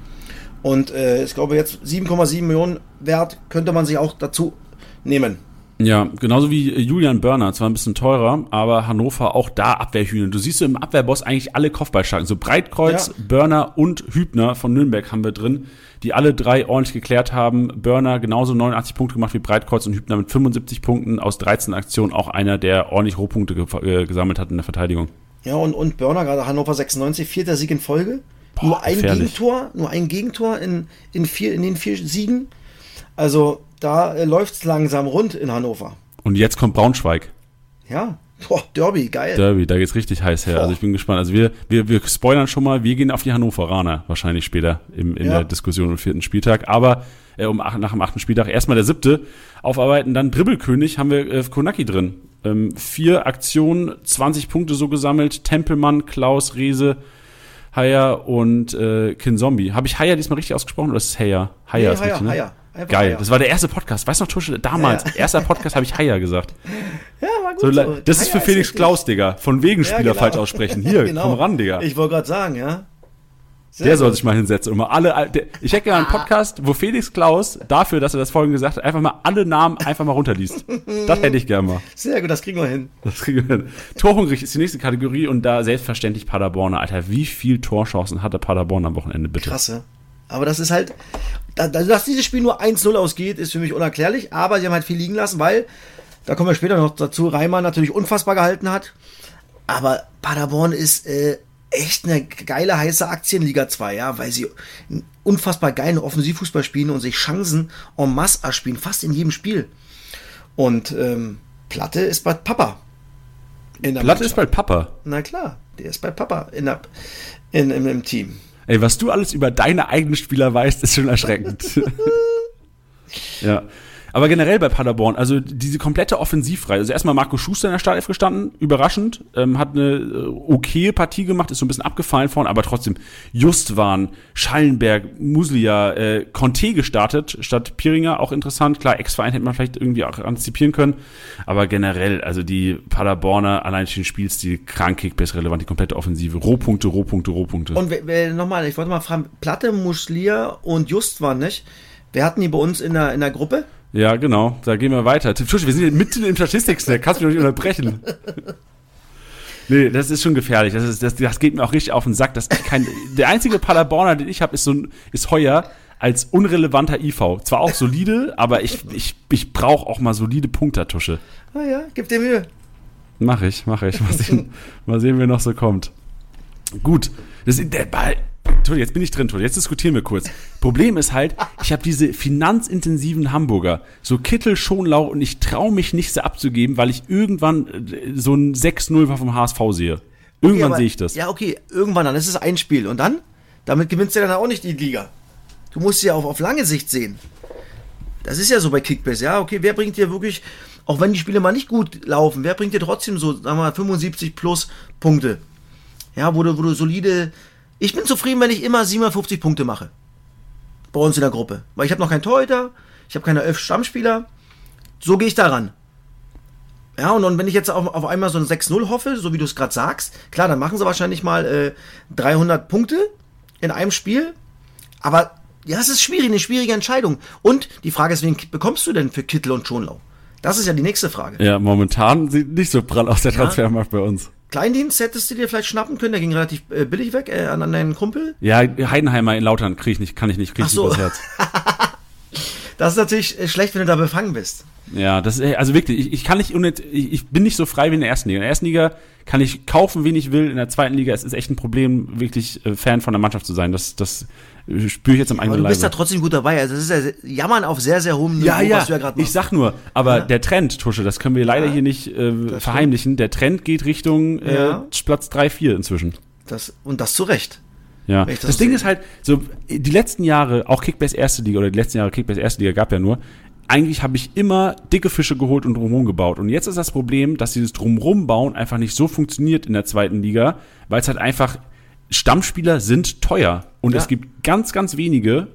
Und äh, ich glaube, jetzt 7,7 Millionen wert könnte man sich auch dazu nehmen. Ja, genauso wie Julian Börner, zwar ein bisschen teurer, aber Hannover auch da Abwehrhühner. Du siehst so im Abwehrboss eigentlich alle Kopfballstarken. So Breitkreuz, ja. Börner und Hübner von Nürnberg haben wir drin, die alle drei ordentlich geklärt haben. Börner genauso 89 Punkte gemacht wie Breitkreuz und Hübner mit 75 Punkten aus 13 Aktionen auch einer, der ordentlich Rohpunkte ge äh, gesammelt hat in der Verteidigung. Ja, und, und Börner, gerade Hannover 96, vierter Sieg in Folge. Boah, nur ein gefährlich. Gegentor, nur ein Gegentor in, in, vier, in den vier Siegen. Also da äh, läuft es langsam rund in Hannover. Und jetzt kommt Braunschweig. Ja, Boah, Derby, geil. Derby, da geht's richtig heiß her. Boah. Also ich bin gespannt. Also wir, wir, wir spoilern schon mal, wir gehen auf die Hannoveraner wahrscheinlich später im, in ja. der Diskussion im vierten Spieltag. Aber äh, um nach dem achten Spieltag erstmal der siebte aufarbeiten. Dann Dribbelkönig haben wir äh, Konaki drin. Ähm, vier Aktionen, 20 Punkte so gesammelt. Tempelmann, Klaus, Rese, Haya und äh, Kinzombie. Habe ich Haya diesmal richtig ausgesprochen oder ist es Haya? Haya nee, ist Haya, richtig, ne? Haya. Einfach Geil, Haier. das war der erste Podcast. Weißt du noch, Tusche, damals, ja, erster Podcast habe ich Haier gesagt. Ja, war gut. So, so. Das ist für Felix ist Klaus, Digga. Von wegen Spieler ja, genau. falsch aussprechen. Hier, [LAUGHS] genau. komm ran, Digga. Ich wollte gerade sagen, ja. Sehr der soll sich mal hinsetzen und mal alle. Der, ich hätte gerne einen Podcast, wo Felix Klaus dafür, dass er das vorhin gesagt hat, einfach mal alle Namen einfach mal runterliest. Das hätte ich gerne mal. Sehr gut, das kriegen wir hin. Das kriegen wir hin. Torhungrig ist die nächste Kategorie und da selbstverständlich Paderborner. Alter, wie viel Torchancen hatte Paderborn am Wochenende, bitte? Krasse. Aber das ist halt, dass dieses Spiel nur 1-0 ausgeht, ist für mich unerklärlich. Aber sie haben halt viel liegen lassen, weil, da kommen wir später noch dazu, Reimann natürlich unfassbar gehalten hat. Aber Paderborn ist äh, echt eine geile, heiße Aktie in Liga 2, ja, weil sie unfassbar geilen Offensivfußball spielen und sich Chancen en masse erspielen, fast in jedem Spiel. Und ähm, Platte ist bei Papa. Platte Mannschaft. ist bei Papa? Na klar, der ist bei Papa in der, in, in, im Team. Ey, was du alles über deine eigenen Spieler weißt, ist schon erschreckend. [LAUGHS] ja. Aber generell bei Paderborn, also diese komplette Offensivreihe. Also erstmal Marco Schuster in der Startelf gestanden, überraschend, ähm, hat eine äh, okay Partie gemacht, ist so ein bisschen abgefallen vorne, aber trotzdem Justwan, Schallenberg, Muslia, äh, Conte gestartet statt Piringer, auch interessant. Klar, Ex-Verein hätte man vielleicht irgendwie auch antizipieren können, aber generell, also die Paderborner, allein den Spielstil, krank Kickbase relevant, die komplette Offensive, Rohpunkte, Rohpunkte, Rohpunkte. Und nochmal, ich wollte mal fragen, Platte, Muslia und Justwan, nicht? Wer hatten die bei uns in der, in der Gruppe? Ja, genau. Da gehen wir weiter. Tim Schusch, wir sind mitten im Statistik-Snack. Kannst du mich doch nicht unterbrechen. [LAUGHS] Nee, das ist schon gefährlich. Das, ist, das, das geht mir auch richtig auf den Sack. Dass ich kein, der einzige Paderborner, den ich habe, ist, so ist Heuer als unrelevanter IV. Zwar auch solide, aber ich, ich, ich brauche auch mal solide Punktertusche. Ah ja, gib dir Mühe. Mach ich, mach ich. Mal sehen, [LAUGHS] mal sehen wer noch so kommt. Gut. Das, der Ball, Entschuldigung, jetzt bin ich drin, Jetzt diskutieren wir kurz. Problem ist halt, ich habe diese finanzintensiven Hamburger, so Kittel, Schonlau und ich traue mich nicht sie abzugeben, weil ich irgendwann äh, so ein 6-0 vom HSV sehe. Irgendwann okay, sehe ich das. Ja, okay, irgendwann dann. Das ist ein Spiel. Und dann? Damit gewinnst du dann auch nicht die Liga. Du musst sie ja auch auf lange Sicht sehen. Das ist ja so bei Kickbase. Ja, okay, wer bringt dir wirklich, auch wenn die Spiele mal nicht gut laufen, wer bringt dir trotzdem so, sagen wir mal, 75 plus Punkte? Ja, wo du, wo du solide ich bin zufrieden, wenn ich immer 57 Punkte mache. Bei uns in der Gruppe. Weil ich habe noch keinen Torhüter, ich habe keine elf Stammspieler. So gehe ich daran. Ja, und, und wenn ich jetzt auf, auf einmal so ein 6-0 hoffe, so wie du es gerade sagst, klar, dann machen sie wahrscheinlich mal äh, 300 Punkte in einem Spiel. Aber ja, es ist schwierig, eine schwierige Entscheidung. Und die Frage ist, wen bekommst du denn für Kittel und Schonlau? Das ist ja die nächste Frage. Ja, momentan sieht nicht so prall aus der Transfermarkt ja. bei uns. Kleindienst hättest du dir vielleicht schnappen können, der ging relativ äh, billig weg äh, an, an deinen Kumpel. Ja, Heidenheimer in Lautern krieg ich nicht, kann ich nicht, krieg ich so. übers Herz. [LAUGHS] das ist natürlich äh, schlecht, wenn du da befangen bist. Ja, das ist, also wirklich, ich, ich kann nicht, ich, ich bin nicht so frei wie in der ersten Liga. In der ersten Liga kann ich kaufen, wen ich will. In der zweiten Liga ist es echt ein Problem, wirklich äh, Fan von der Mannschaft zu sein. Das, das spüre ich jetzt am eigenen Leib. Du bist da trotzdem gut dabei. Also das ist ja Jammern auf sehr, sehr hohem Niveau, ja, ja. was du ja gerade machst. Ich sag nur, aber ja. der Trend, Tusche, das können wir leider ja, hier nicht äh, verheimlichen. Der Trend geht Richtung äh, Platz 3, 4 inzwischen. Das, und das zu Recht. Ja, das, das Ding ist halt, so die letzten Jahre, auch Kickbase erste Liga oder die letzten Jahre Kickbase erste Liga gab ja nur, eigentlich habe ich immer dicke Fische geholt und drumherum gebaut. Und jetzt ist das Problem, dass dieses drumherum bauen einfach nicht so funktioniert in der zweiten Liga, weil es halt einfach Stammspieler sind teuer. Und ja. es gibt ganz, ganz wenige,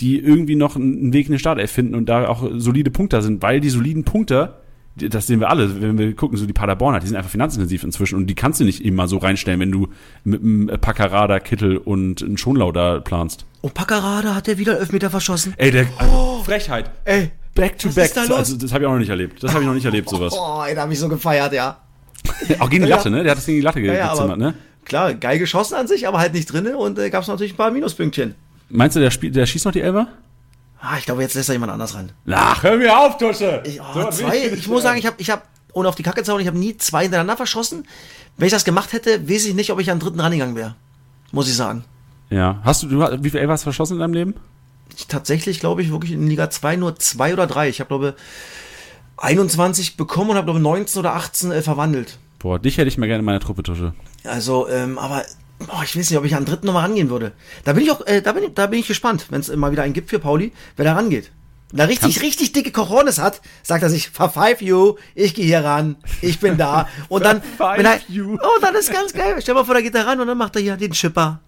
die irgendwie noch einen Weg in den Start erfinden und da auch solide Punkte sind, weil die soliden Punkte, das sehen wir alle, wenn wir gucken, so die Paderborner, die sind einfach finanzintensiv inzwischen und die kannst du nicht immer so reinstellen, wenn du mit einem Packerada, Kittel und einem Schonlau da planst. Oh, Packerada hat der wieder Elfmeter verschossen. Ey, der, also, oh, Frechheit. Ey, back to back. Da also, das habe ich auch noch nicht erlebt. Das habe ich noch nicht erlebt, [LAUGHS] sowas. Oh, ey, da habe ich so gefeiert, ja. auch gegen die Latte, ne? Der hat das gegen die Latte ja, gezimmert, ne? Klar, geil geschossen an sich, aber halt nicht drin und äh, gab es natürlich ein paar Minuspünktchen. Meinst du, der, Spiel, der schießt noch die Elber? Ah, ich glaube, jetzt lässt er jemand anders ran. Ach, hör mir auf, Tusche! Ich, oh, so, zwei, ich, ich muss sagen, ich habe, ich hab, ohne auf die Kacke zu hauen, ich habe nie zwei hintereinander verschossen. Wenn ich das gemacht hätte, weiß ich nicht, ob ich an den dritten rangegangen wäre. Muss ich sagen. Ja. Hast du, du wie viel Elfer hast du verschossen in deinem Leben? Ich tatsächlich, glaube ich, wirklich in Liga 2 nur zwei oder drei. Ich habe, glaube 21 bekommen und habe, glaube 19 oder 18 äh, verwandelt. Boah, dich hätte ich mal gerne in meiner Truppe, Tusche. Also, ähm, aber oh, ich weiß nicht, ob ich an den dritten nochmal rangehen würde. Da bin ich auch, äh, da bin ich, da bin ich gespannt, wenn es mal wieder einen gibt für Pauli, wer da rangeht. Wenn er richtig, Kannst richtig dicke Coronis hat, sagt er sich, five you, ich gehe hier ran, ich bin da. Und dann, wenn er, oh, dann ist ganz geil. Stell mal vor, da geht er ran und dann macht er hier den Chipper.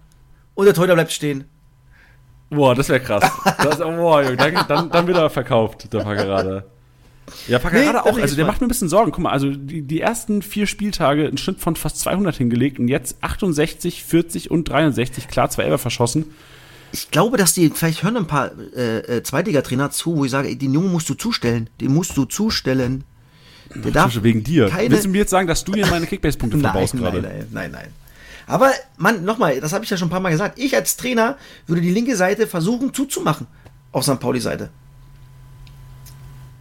Und der Torhüter bleibt stehen. Boah, das wäre krass. Das, oh, boah, dann, dann, dann wird er verkauft, der Packerade. Ja, Packerade nee, auch. Also der macht mir ein bisschen Sorgen. Guck mal, also die, die ersten vier Spieltage einen Schnitt von fast 200 hingelegt und jetzt 68, 40 und 63. Klar, zwei Elber verschossen. Ich glaube, dass die, vielleicht hören ein paar äh, äh, Zweitliga-Trainer zu, wo ich sage, den Jungen musst du zustellen. Den musst du zustellen. Der darf wegen dir. Keine... Willst du mir jetzt sagen, dass du hier meine Kickbase-Punkte [LAUGHS] verbaust gerade? Nein, nein, nein, nein. Aber, Mann, nochmal, das habe ich ja schon ein paar Mal gesagt. Ich als Trainer würde die linke Seite versuchen zuzumachen auf St. Pauli-Seite.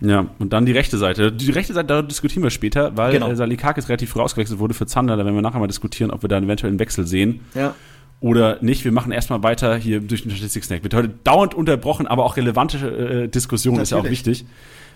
Ja, und dann die rechte Seite. Die rechte Seite, da diskutieren wir später, weil genau. äh, Salikakis relativ früh ausgewechselt wurde für Zander. Da werden wir nachher mal diskutieren, ob wir da eventuell einen Wechsel sehen. Ja. Oder nicht. Wir machen erstmal weiter hier durch den Statistik-Snack. Wird heute dauernd unterbrochen, aber auch relevante äh, Diskussion ist ja auch wichtig.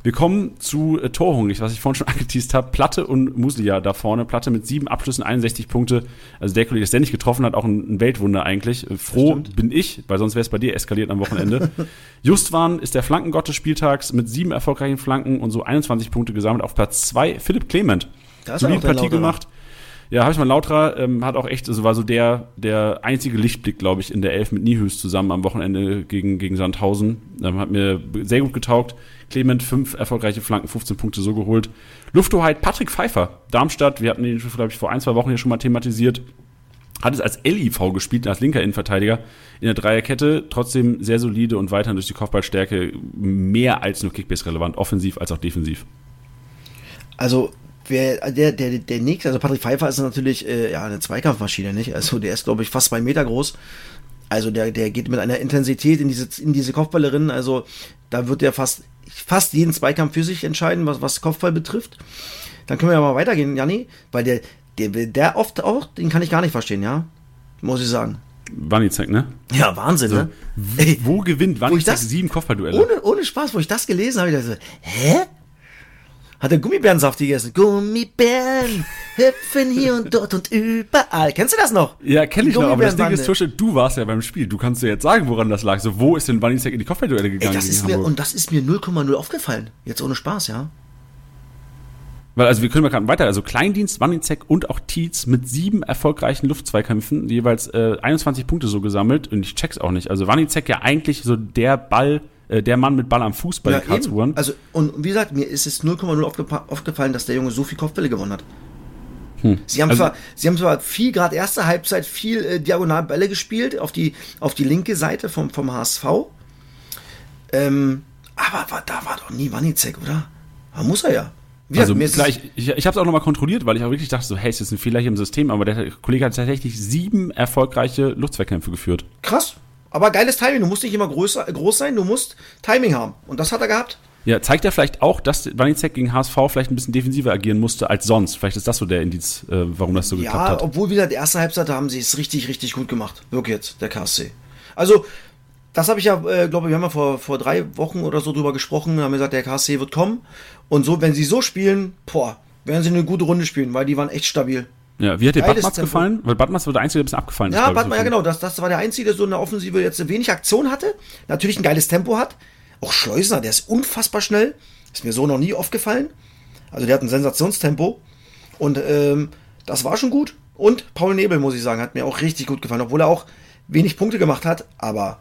Wir kommen zu äh, Torhungrig, was ich vorhin schon [LAUGHS] angeteased habe. Platte und Muslia da vorne. Platte mit sieben Abschlüssen, 61 Punkte. Also der Kollege, der nicht getroffen hat, auch ein, ein Weltwunder eigentlich. Äh, froh bin ich, weil sonst wäre es bei dir eskaliert am Wochenende. [LAUGHS] Justwan ist der Flankengott des Spieltags mit sieben erfolgreichen Flanken und so 21 Punkte gesammelt auf Platz zwei. Philipp Clement. Das Solide Partie gemacht. Ja, habe ich mal Lautra, ähm, hat auch echt, also war so der, der einzige Lichtblick, glaube ich, in der Elf mit Niehüs zusammen am Wochenende gegen, gegen Sandhausen. Ähm, hat mir sehr gut getaugt. Clement, fünf erfolgreiche Flanken, 15 Punkte so geholt. Lufthoheit Patrick Pfeiffer, Darmstadt, wir hatten ihn, glaube ich, vor ein, zwei Wochen hier schon mal thematisiert. Hat es als LIV gespielt, als linker Innenverteidiger in der Dreierkette. Trotzdem sehr solide und weiterhin durch die Kopfballstärke mehr als nur Kickbase relevant, offensiv als auch defensiv. Also der, der, der nächste, also Patrick Pfeiffer ist natürlich äh, ja, eine Zweikampfmaschine, nicht? Also der ist, glaube ich, fast zwei Meter groß. Also der, der geht mit einer Intensität in diese, in diese Kopfballerin. Also da wird der fast, fast jeden Zweikampf für sich entscheiden, was, was Kopfball betrifft. Dann können wir ja mal weitergehen, Janni, weil der, der, der oft auch, den kann ich gar nicht verstehen, ja. Muss ich sagen. Wanizek, ne? Ja, Wahnsinn, so, ne? Wo, wo gewinnt Wanizek sieben Kopfballduelle? Ohne, ohne Spaß, wo ich das gelesen habe, ich dachte, hä? Hat er Gummibärensaft gegessen? Gummibären hüpfen hier und dort und überall. Kennst du das noch? Ja, kenn ich noch, aber das Ding ist, Tusche, du warst ja beim Spiel. Du kannst dir jetzt sagen, woran das lag. So, wo ist denn Wanizek in die Kopfballduelle gegangen? Ey, das ist mir, und das ist mir 0,0 aufgefallen. Jetzt ohne Spaß, ja. Weil, also wir können mal gerade weiter, also Kleindienst, Wanizek und auch Tietz mit sieben erfolgreichen Luftzweikämpfen, jeweils äh, 21 Punkte so gesammelt und ich check's auch nicht. Also Wanizek ja eigentlich so der Ball, äh, der Mann mit Ball am Fuß bei ja, den Karlsruhern. Also, und wie gesagt, mir ist es 0,0 aufgefallen, dass der Junge so viel Kopfbälle gewonnen hat. Hm. Sie haben, also, zwar, sie haben zwar viel, gerade erste Halbzeit, viel äh, Diagonalbälle gespielt auf die, auf die linke Seite vom, vom HSV. Ähm, aber da war doch nie Wanizek, oder? Da muss er ja. Wie also gleich, ich, ich habe es auch nochmal kontrolliert, weil ich auch wirklich dachte, so, hey, ist jetzt ein Fehler hier im System, aber der Kollege hat tatsächlich sieben erfolgreiche Luftzweckkämpfe geführt. Krass. Aber geiles Timing. Du musst nicht immer groß, groß sein, du musst Timing haben. Und das hat er gehabt. Ja, zeigt ja vielleicht auch, dass Wanizek gegen HSV vielleicht ein bisschen defensiver agieren musste als sonst. Vielleicht ist das so der Indiz, äh, warum das so ja, geklappt hat. Ja, obwohl wieder die erste Halbzeit haben sie es richtig, richtig gut gemacht. Wirklich jetzt, der KSC. Also, das habe ich ja, äh, glaube wir haben ja vor, vor drei Wochen oder so drüber gesprochen, haben gesagt, der KSC wird kommen. Und so, wenn sie so spielen, boah, werden sie eine gute Runde spielen, weil die waren echt stabil. Ja, wie hat dir Badmas gefallen? Weil Badmas war der Einzige, der ein bisschen abgefallen ist. Ja, Badmas, ja genau, das, das war der Einzige, der so eine Offensive jetzt wenig Aktion hatte, natürlich ein geiles Tempo hat. Auch Schleusner, der ist unfassbar schnell. Ist mir so noch nie aufgefallen. Also der hat ein Sensationstempo. Und ähm, das war schon gut. Und Paul Nebel, muss ich sagen, hat mir auch richtig gut gefallen, obwohl er auch wenig Punkte gemacht hat. Aber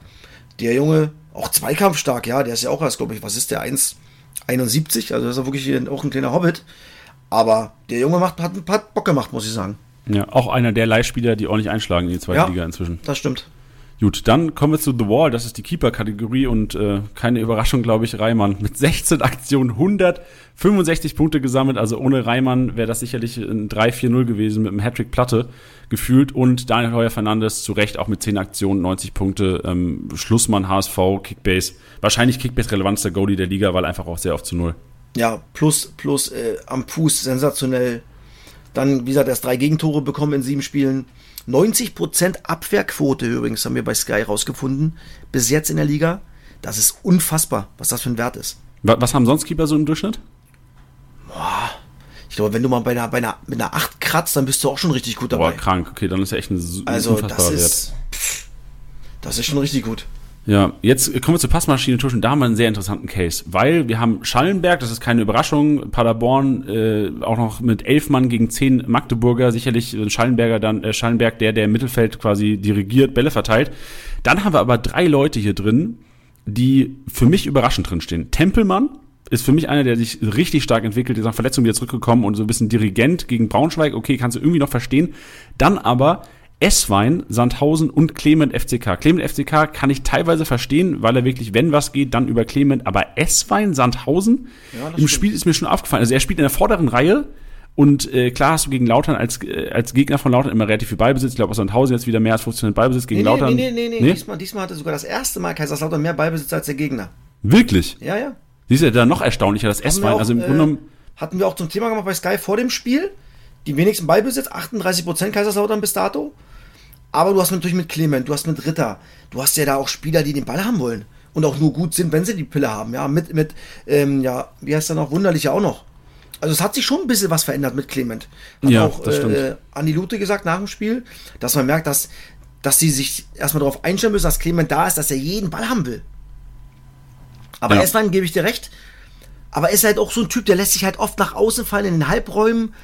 der Junge, auch zweikampfstark, ja, der ist ja auch erst, glaube ich, was ist der, 1,71, also das ist ja wirklich auch ein kleiner Hobbit. Aber der Junge macht, hat, hat Bock gemacht, muss ich sagen. Ja, auch einer der Leihspieler, die ordentlich einschlagen in die zweite ja, Liga inzwischen. Das stimmt. Gut, dann kommen wir zu The Wall. Das ist die Keeper-Kategorie und äh, keine Überraschung, glaube ich, Reimann. Mit 16 Aktionen 165 Punkte gesammelt. Also ohne Reimann wäre das sicherlich ein 3-4-0 gewesen mit einem Hattrick Platte gefühlt. Und Daniel Heuer Fernandes zu Recht auch mit 10 Aktionen, 90 Punkte. Ähm, Schlussmann, HSV, Kickbase. Wahrscheinlich Kickbase relevantester Goalie der Liga, weil einfach auch sehr oft zu Null. Ja, plus, plus äh, am Fuß sensationell Dann, wie gesagt, erst drei Gegentore bekommen in sieben Spielen. 90% Abwehrquote übrigens haben wir bei Sky rausgefunden. Bis jetzt in der Liga. Das ist unfassbar, was das für ein Wert ist. Was haben sonst Keeper so im Durchschnitt? Boah. Ich glaube, wenn du mal bei einer, bei einer, mit einer 8 kratzt, dann bist du auch schon richtig gut dabei. Boah, krank. Okay, dann ist ja echt ein also, das ist, Wert. Das ist schon richtig gut. Ja, jetzt kommen wir zur Passmaschine Tuschen. Da haben wir einen sehr interessanten Case, weil wir haben Schallenberg, das ist keine Überraschung, Paderborn äh, auch noch mit elf Mann gegen zehn Magdeburger, sicherlich Schallenberger dann äh, Schallenberg, der der im Mittelfeld quasi dirigiert, Bälle verteilt. Dann haben wir aber drei Leute hier drin, die für mich überraschend drinstehen. Tempelmann ist für mich einer, der sich richtig stark entwickelt, ist nach Verletzung wieder zurückgekommen und so ein bisschen Dirigent gegen Braunschweig, okay, kannst du irgendwie noch verstehen. Dann aber Esswein, Sandhausen und Clement FCK. Clement FCK kann ich teilweise verstehen, weil er wirklich, wenn was geht, dann über Clement. Aber Esswein, Sandhausen ja, im stimmt. Spiel ist mir schon aufgefallen. Also er spielt in der vorderen Reihe und äh, klar hast du gegen Lautern als, äh, als Gegner von Lautern immer relativ viel Beibesitz. Ich glaube, Sandhausen jetzt wieder mehr als 15 Beibesitz gegen nee, Lautern. Nee, nee, nee, nee. Diesmal, diesmal hatte sogar das erste Mal Kaiserslautern mehr Beibesitz als der Gegner. Wirklich? Ja, ja. Siehst du, da noch erstaunlicher, das Esswein. Also im äh, Grunde hatten wir auch zum Thema gemacht bei Sky vor dem Spiel. Die wenigsten Beibesitz, 38% Kaiserslautern bis dato. Aber du hast natürlich mit Clement, du hast mit Ritter, du hast ja da auch Spieler, die den Ball haben wollen. Und auch nur gut sind, wenn sie die Pille haben. Ja, mit, mit, ähm, ja, wie heißt er noch? Wunderlich auch noch. Also es hat sich schon ein bisschen was verändert mit Clement. Hat ja, auch das äh, Andi Lute gesagt nach dem Spiel, dass man merkt, dass, dass sie sich erstmal darauf einstellen müssen, dass Clement da ist, dass er jeden Ball haben will. Aber ja. erstmal gebe ich dir recht. Aber er ist halt auch so ein Typ, der lässt sich halt oft nach außen fallen in den Halbräumen.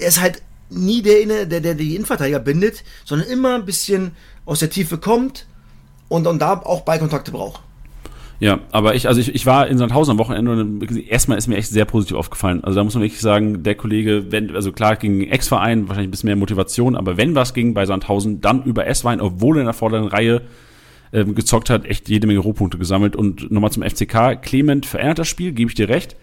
Er ist halt nie der, der, der, die Innenverteidiger bindet, sondern immer ein bisschen aus der Tiefe kommt und, und da auch Ballkontakte braucht. Ja, aber ich, also ich, ich war in Sandhausen am Wochenende und erstmal ist mir echt sehr positiv aufgefallen. Also da muss man wirklich sagen, der Kollege, wenn, also klar gegen Ex-Verein, wahrscheinlich ein bisschen mehr Motivation, aber wenn was ging bei Sandhausen, dann über S-Wein, obwohl er in der vorderen Reihe ähm, gezockt hat, echt jede Menge Rohpunkte gesammelt. Und nochmal zum FCK, Clement verändert das Spiel, gebe ich dir recht.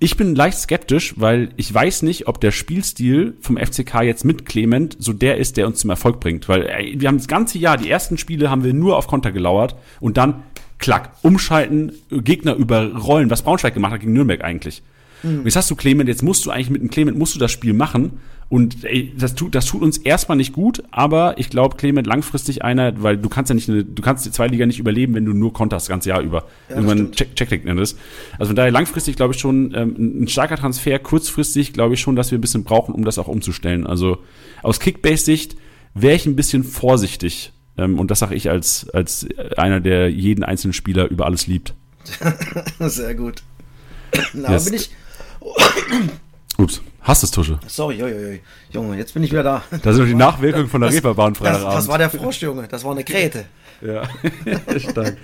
Ich bin leicht skeptisch, weil ich weiß nicht, ob der Spielstil vom FCK jetzt mit Clement so der ist, der uns zum Erfolg bringt. Weil ey, wir haben das ganze Jahr, die ersten Spiele haben wir nur auf Konter gelauert und dann klack, umschalten, Gegner überrollen, was Braunschweig gemacht hat gegen Nürnberg eigentlich. Mhm. Und jetzt hast du Clement, jetzt musst du eigentlich mit dem Clement musst du das Spiel machen und ey, das tut, das tut uns erstmal nicht gut, aber ich glaube, Clement langfristig einer, weil du kannst ja nicht, eine, du kannst die Zweitliga nicht überleben, wenn du nur konterst das ganze Jahr über. Ja, Irgendwann check, check nennt es. Also von daher langfristig glaube ich schon ähm, ein starker Transfer, kurzfristig glaube ich schon, dass wir ein bisschen brauchen, um das auch umzustellen. Also aus Kickbase-Sicht wäre ich ein bisschen vorsichtig. Ähm, und das sage ich als, als einer, der jeden einzelnen Spieler über alles liebt. [LAUGHS] Sehr gut. [LAUGHS] Na, yes. bin ich. Ups. Hast es, Tusche? Sorry, joi, joi. Junge, jetzt bin ich wieder da. Das sind doch die Nachwirkungen von der Reeperbahn Freitagabend. Das, das war der Frosch, Junge. Das war eine Kräte. Ja, [LAUGHS] stark.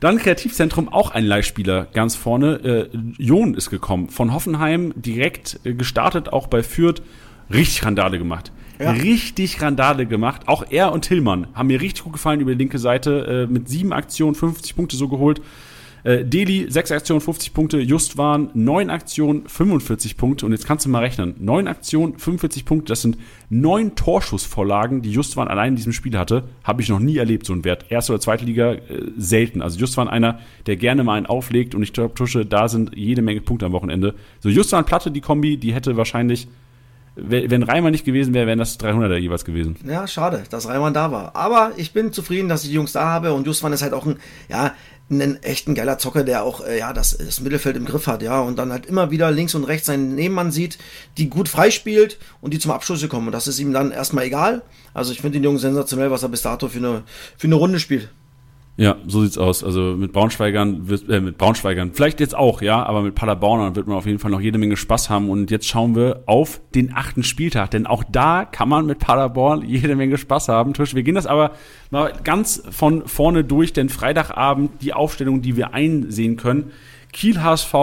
Dann Kreativzentrum, auch ein Leihspieler ganz vorne. Äh, Jon ist gekommen. Von Hoffenheim direkt äh, gestartet, auch bei Fürth. Richtig Randale gemacht. Ja. Richtig Randale gemacht. Auch er und Tillmann haben mir richtig gut gefallen über die linke Seite. Äh, mit sieben Aktionen 50 Punkte so geholt. Äh, Deli, 6 Aktionen, 50 Punkte. Justwan, 9 Aktionen, 45 Punkte. Und jetzt kannst du mal rechnen. 9 Aktionen, 45 Punkte. Das sind 9 Torschussvorlagen, die Justwan allein in diesem Spiel hatte. Habe ich noch nie erlebt, so ein Wert. Erste oder zweite Liga, äh, selten. Also Justwan einer, der gerne mal einen auflegt. Und ich Tusche, da sind jede Menge Punkte am Wochenende. So Justwan Platte, die Kombi, die hätte wahrscheinlich wenn Reimann nicht gewesen wäre, wären das 300er jeweils gewesen. Ja, schade, dass Reimann da war. Aber ich bin zufrieden, dass ich die Jungs da habe und Justwan ist halt auch ein, ja, ein echt ein geiler Zocker, der auch äh, ja das, das Mittelfeld im Griff hat, ja, und dann halt immer wieder links und rechts seinen Nebenmann sieht, die gut freispielt und die zum Abschluss kommen. Und das ist ihm dann erstmal egal. Also ich finde den Jungen sensationell, was er bis dato für eine, für eine Runde spielt. Ja, so sieht's aus. Also mit Braunschweigern, wird, äh, mit Braunschweigern, vielleicht jetzt auch, ja, aber mit Paderbornern wird man auf jeden Fall noch jede Menge Spaß haben. Und jetzt schauen wir auf den achten Spieltag, denn auch da kann man mit Paderborn jede Menge Spaß haben. Tusch, wir gehen das aber mal ganz von vorne durch, denn Freitagabend die Aufstellung, die wir einsehen können. Kiel HSV,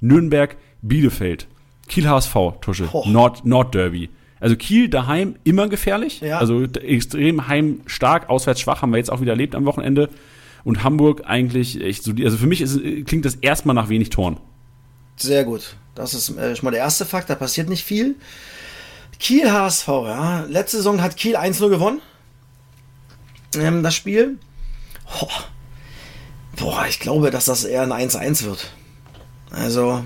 Nürnberg, Bielefeld. Kiel HSV, Tusche. Nord, Nordderby. Also Kiel daheim immer gefährlich. Ja. Also extrem heimstark, auswärts schwach, haben wir jetzt auch wieder erlebt am Wochenende. Und Hamburg eigentlich echt so, also für mich ist, klingt das erstmal nach wenig Toren. Sehr gut. Das ist äh, schon mal der erste Fakt, da passiert nicht viel. Kiel HSV, ja. Letzte Saison hat Kiel 1-0 gewonnen. Ähm, das Spiel. Oh. Boah, ich glaube, dass das eher ein 1-1 wird. Also,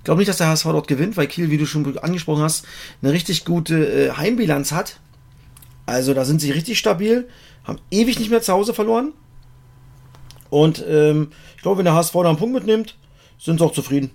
Ich glaube nicht, dass der HSV dort gewinnt, weil Kiel, wie du schon angesprochen hast, eine richtig gute äh, Heimbilanz hat. Also da sind sie richtig stabil, haben ewig nicht mehr zu Hause verloren. Und ähm, ich glaube, wenn der HSV da einen Punkt mitnimmt, sind sie auch zufrieden.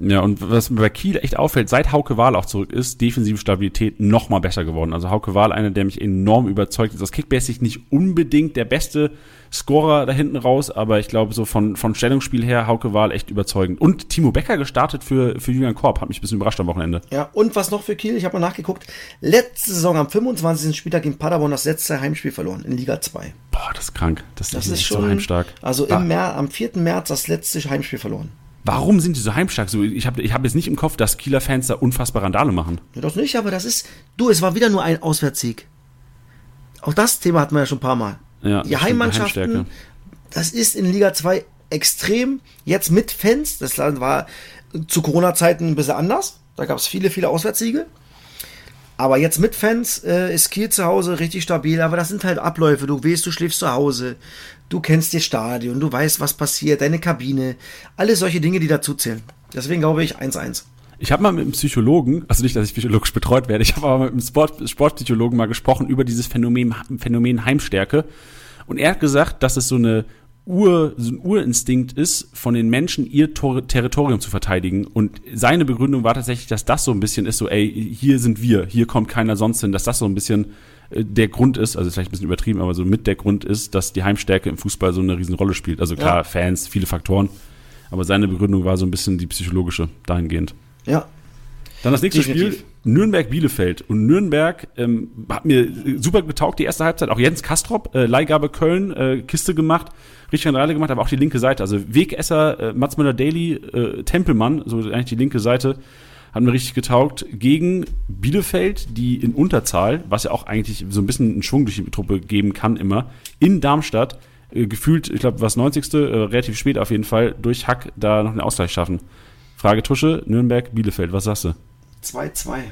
Ja, und was mir bei Kiel echt auffällt, seit Hauke Wahl auch zurück ist, defensive Stabilität noch mal besser geworden. Also Hauke Wahl, einer, der mich enorm überzeugt ist. Das Kickbase nicht unbedingt der beste Scorer da hinten raus, aber ich glaube, so von, von Stellungsspiel her, Hauke Wahl echt überzeugend. Und Timo Becker gestartet für, für Julian Korb, hat mich ein bisschen überrascht am Wochenende. Ja, und was noch für Kiel? Ich habe mal nachgeguckt. Letzte Saison am 25. Spieltag in Paderborn das letzte Heimspiel verloren in Liga 2. Boah, das ist krank. Das, Das ist, ist schon so heimstark. Also im März, am 4. März das letzte Heimspiel verloren. Warum sind die so heimstark? So, ich habe ich hab jetzt nicht im Kopf, dass Kieler Fans da unfassbar Randale machen. Ja, das nicht, aber das ist. Du, es war wieder nur ein Auswärtssieg. Auch das Thema hatten wir ja schon ein paar Mal. Ja, die Heimmannschaften, Heimstärke. das ist in Liga 2 extrem. Jetzt mit Fans, das war zu Corona-Zeiten ein bisschen anders. Da gab es viele, viele Auswärtssiege. Aber jetzt mit Fans äh, ist Kiel zu Hause richtig stabil. Aber das sind halt Abläufe. Du weißt, du schläfst zu Hause. Du kennst das Stadion. Du weißt, was passiert. Deine Kabine. Alle solche Dinge, die dazu zählen. Deswegen glaube ich 1-1. Ich habe mal mit einem Psychologen, also nicht, dass ich psychologisch betreut werde, ich habe aber mit einem Sport, Sportpsychologen mal gesprochen über dieses Phänomen, Phänomen Heimstärke. Und er hat gesagt, dass es so eine Ur, so ein Urinstinkt ist, von den Menschen ihr Tor Territorium zu verteidigen. Und seine Begründung war tatsächlich, dass das so ein bisschen ist, so, ey, hier sind wir, hier kommt keiner sonst hin, dass das so ein bisschen äh, der Grund ist, also vielleicht ein bisschen übertrieben, aber so mit der Grund ist, dass die Heimstärke im Fußball so eine Riesenrolle spielt. Also klar, Ja. Fans, viele Faktoren. Aber seine Begründung war so ein bisschen die psychologische dahingehend. Ja. Dann das nächste Definitiv. Spiel, Nürnberg-Bielefeld. Und Nürnberg ähm, hat mir super getaugt, die erste Halbzeit. Auch Jens Kastrop, äh, Leihgabe Köln, äh, Kiste gemacht, richtig Reile gemacht, aber auch die linke Seite. Also Wegesser, äh, Mats Müller-Daly, äh, Tempelmann, so eigentlich die linke Seite, hat mir richtig getaugt. Gegen Bielefeld, die in Unterzahl, was ja auch eigentlich so ein bisschen einen Schwung durch die Truppe geben kann immer, in Darmstadt, äh, gefühlt, ich glaube, was 90. Äh, relativ spät auf jeden Fall, durch Hack da noch einen Ausgleich schaffen. Frage Tusche, Nürnberg, Bielefeld, was sagst du? 2-2.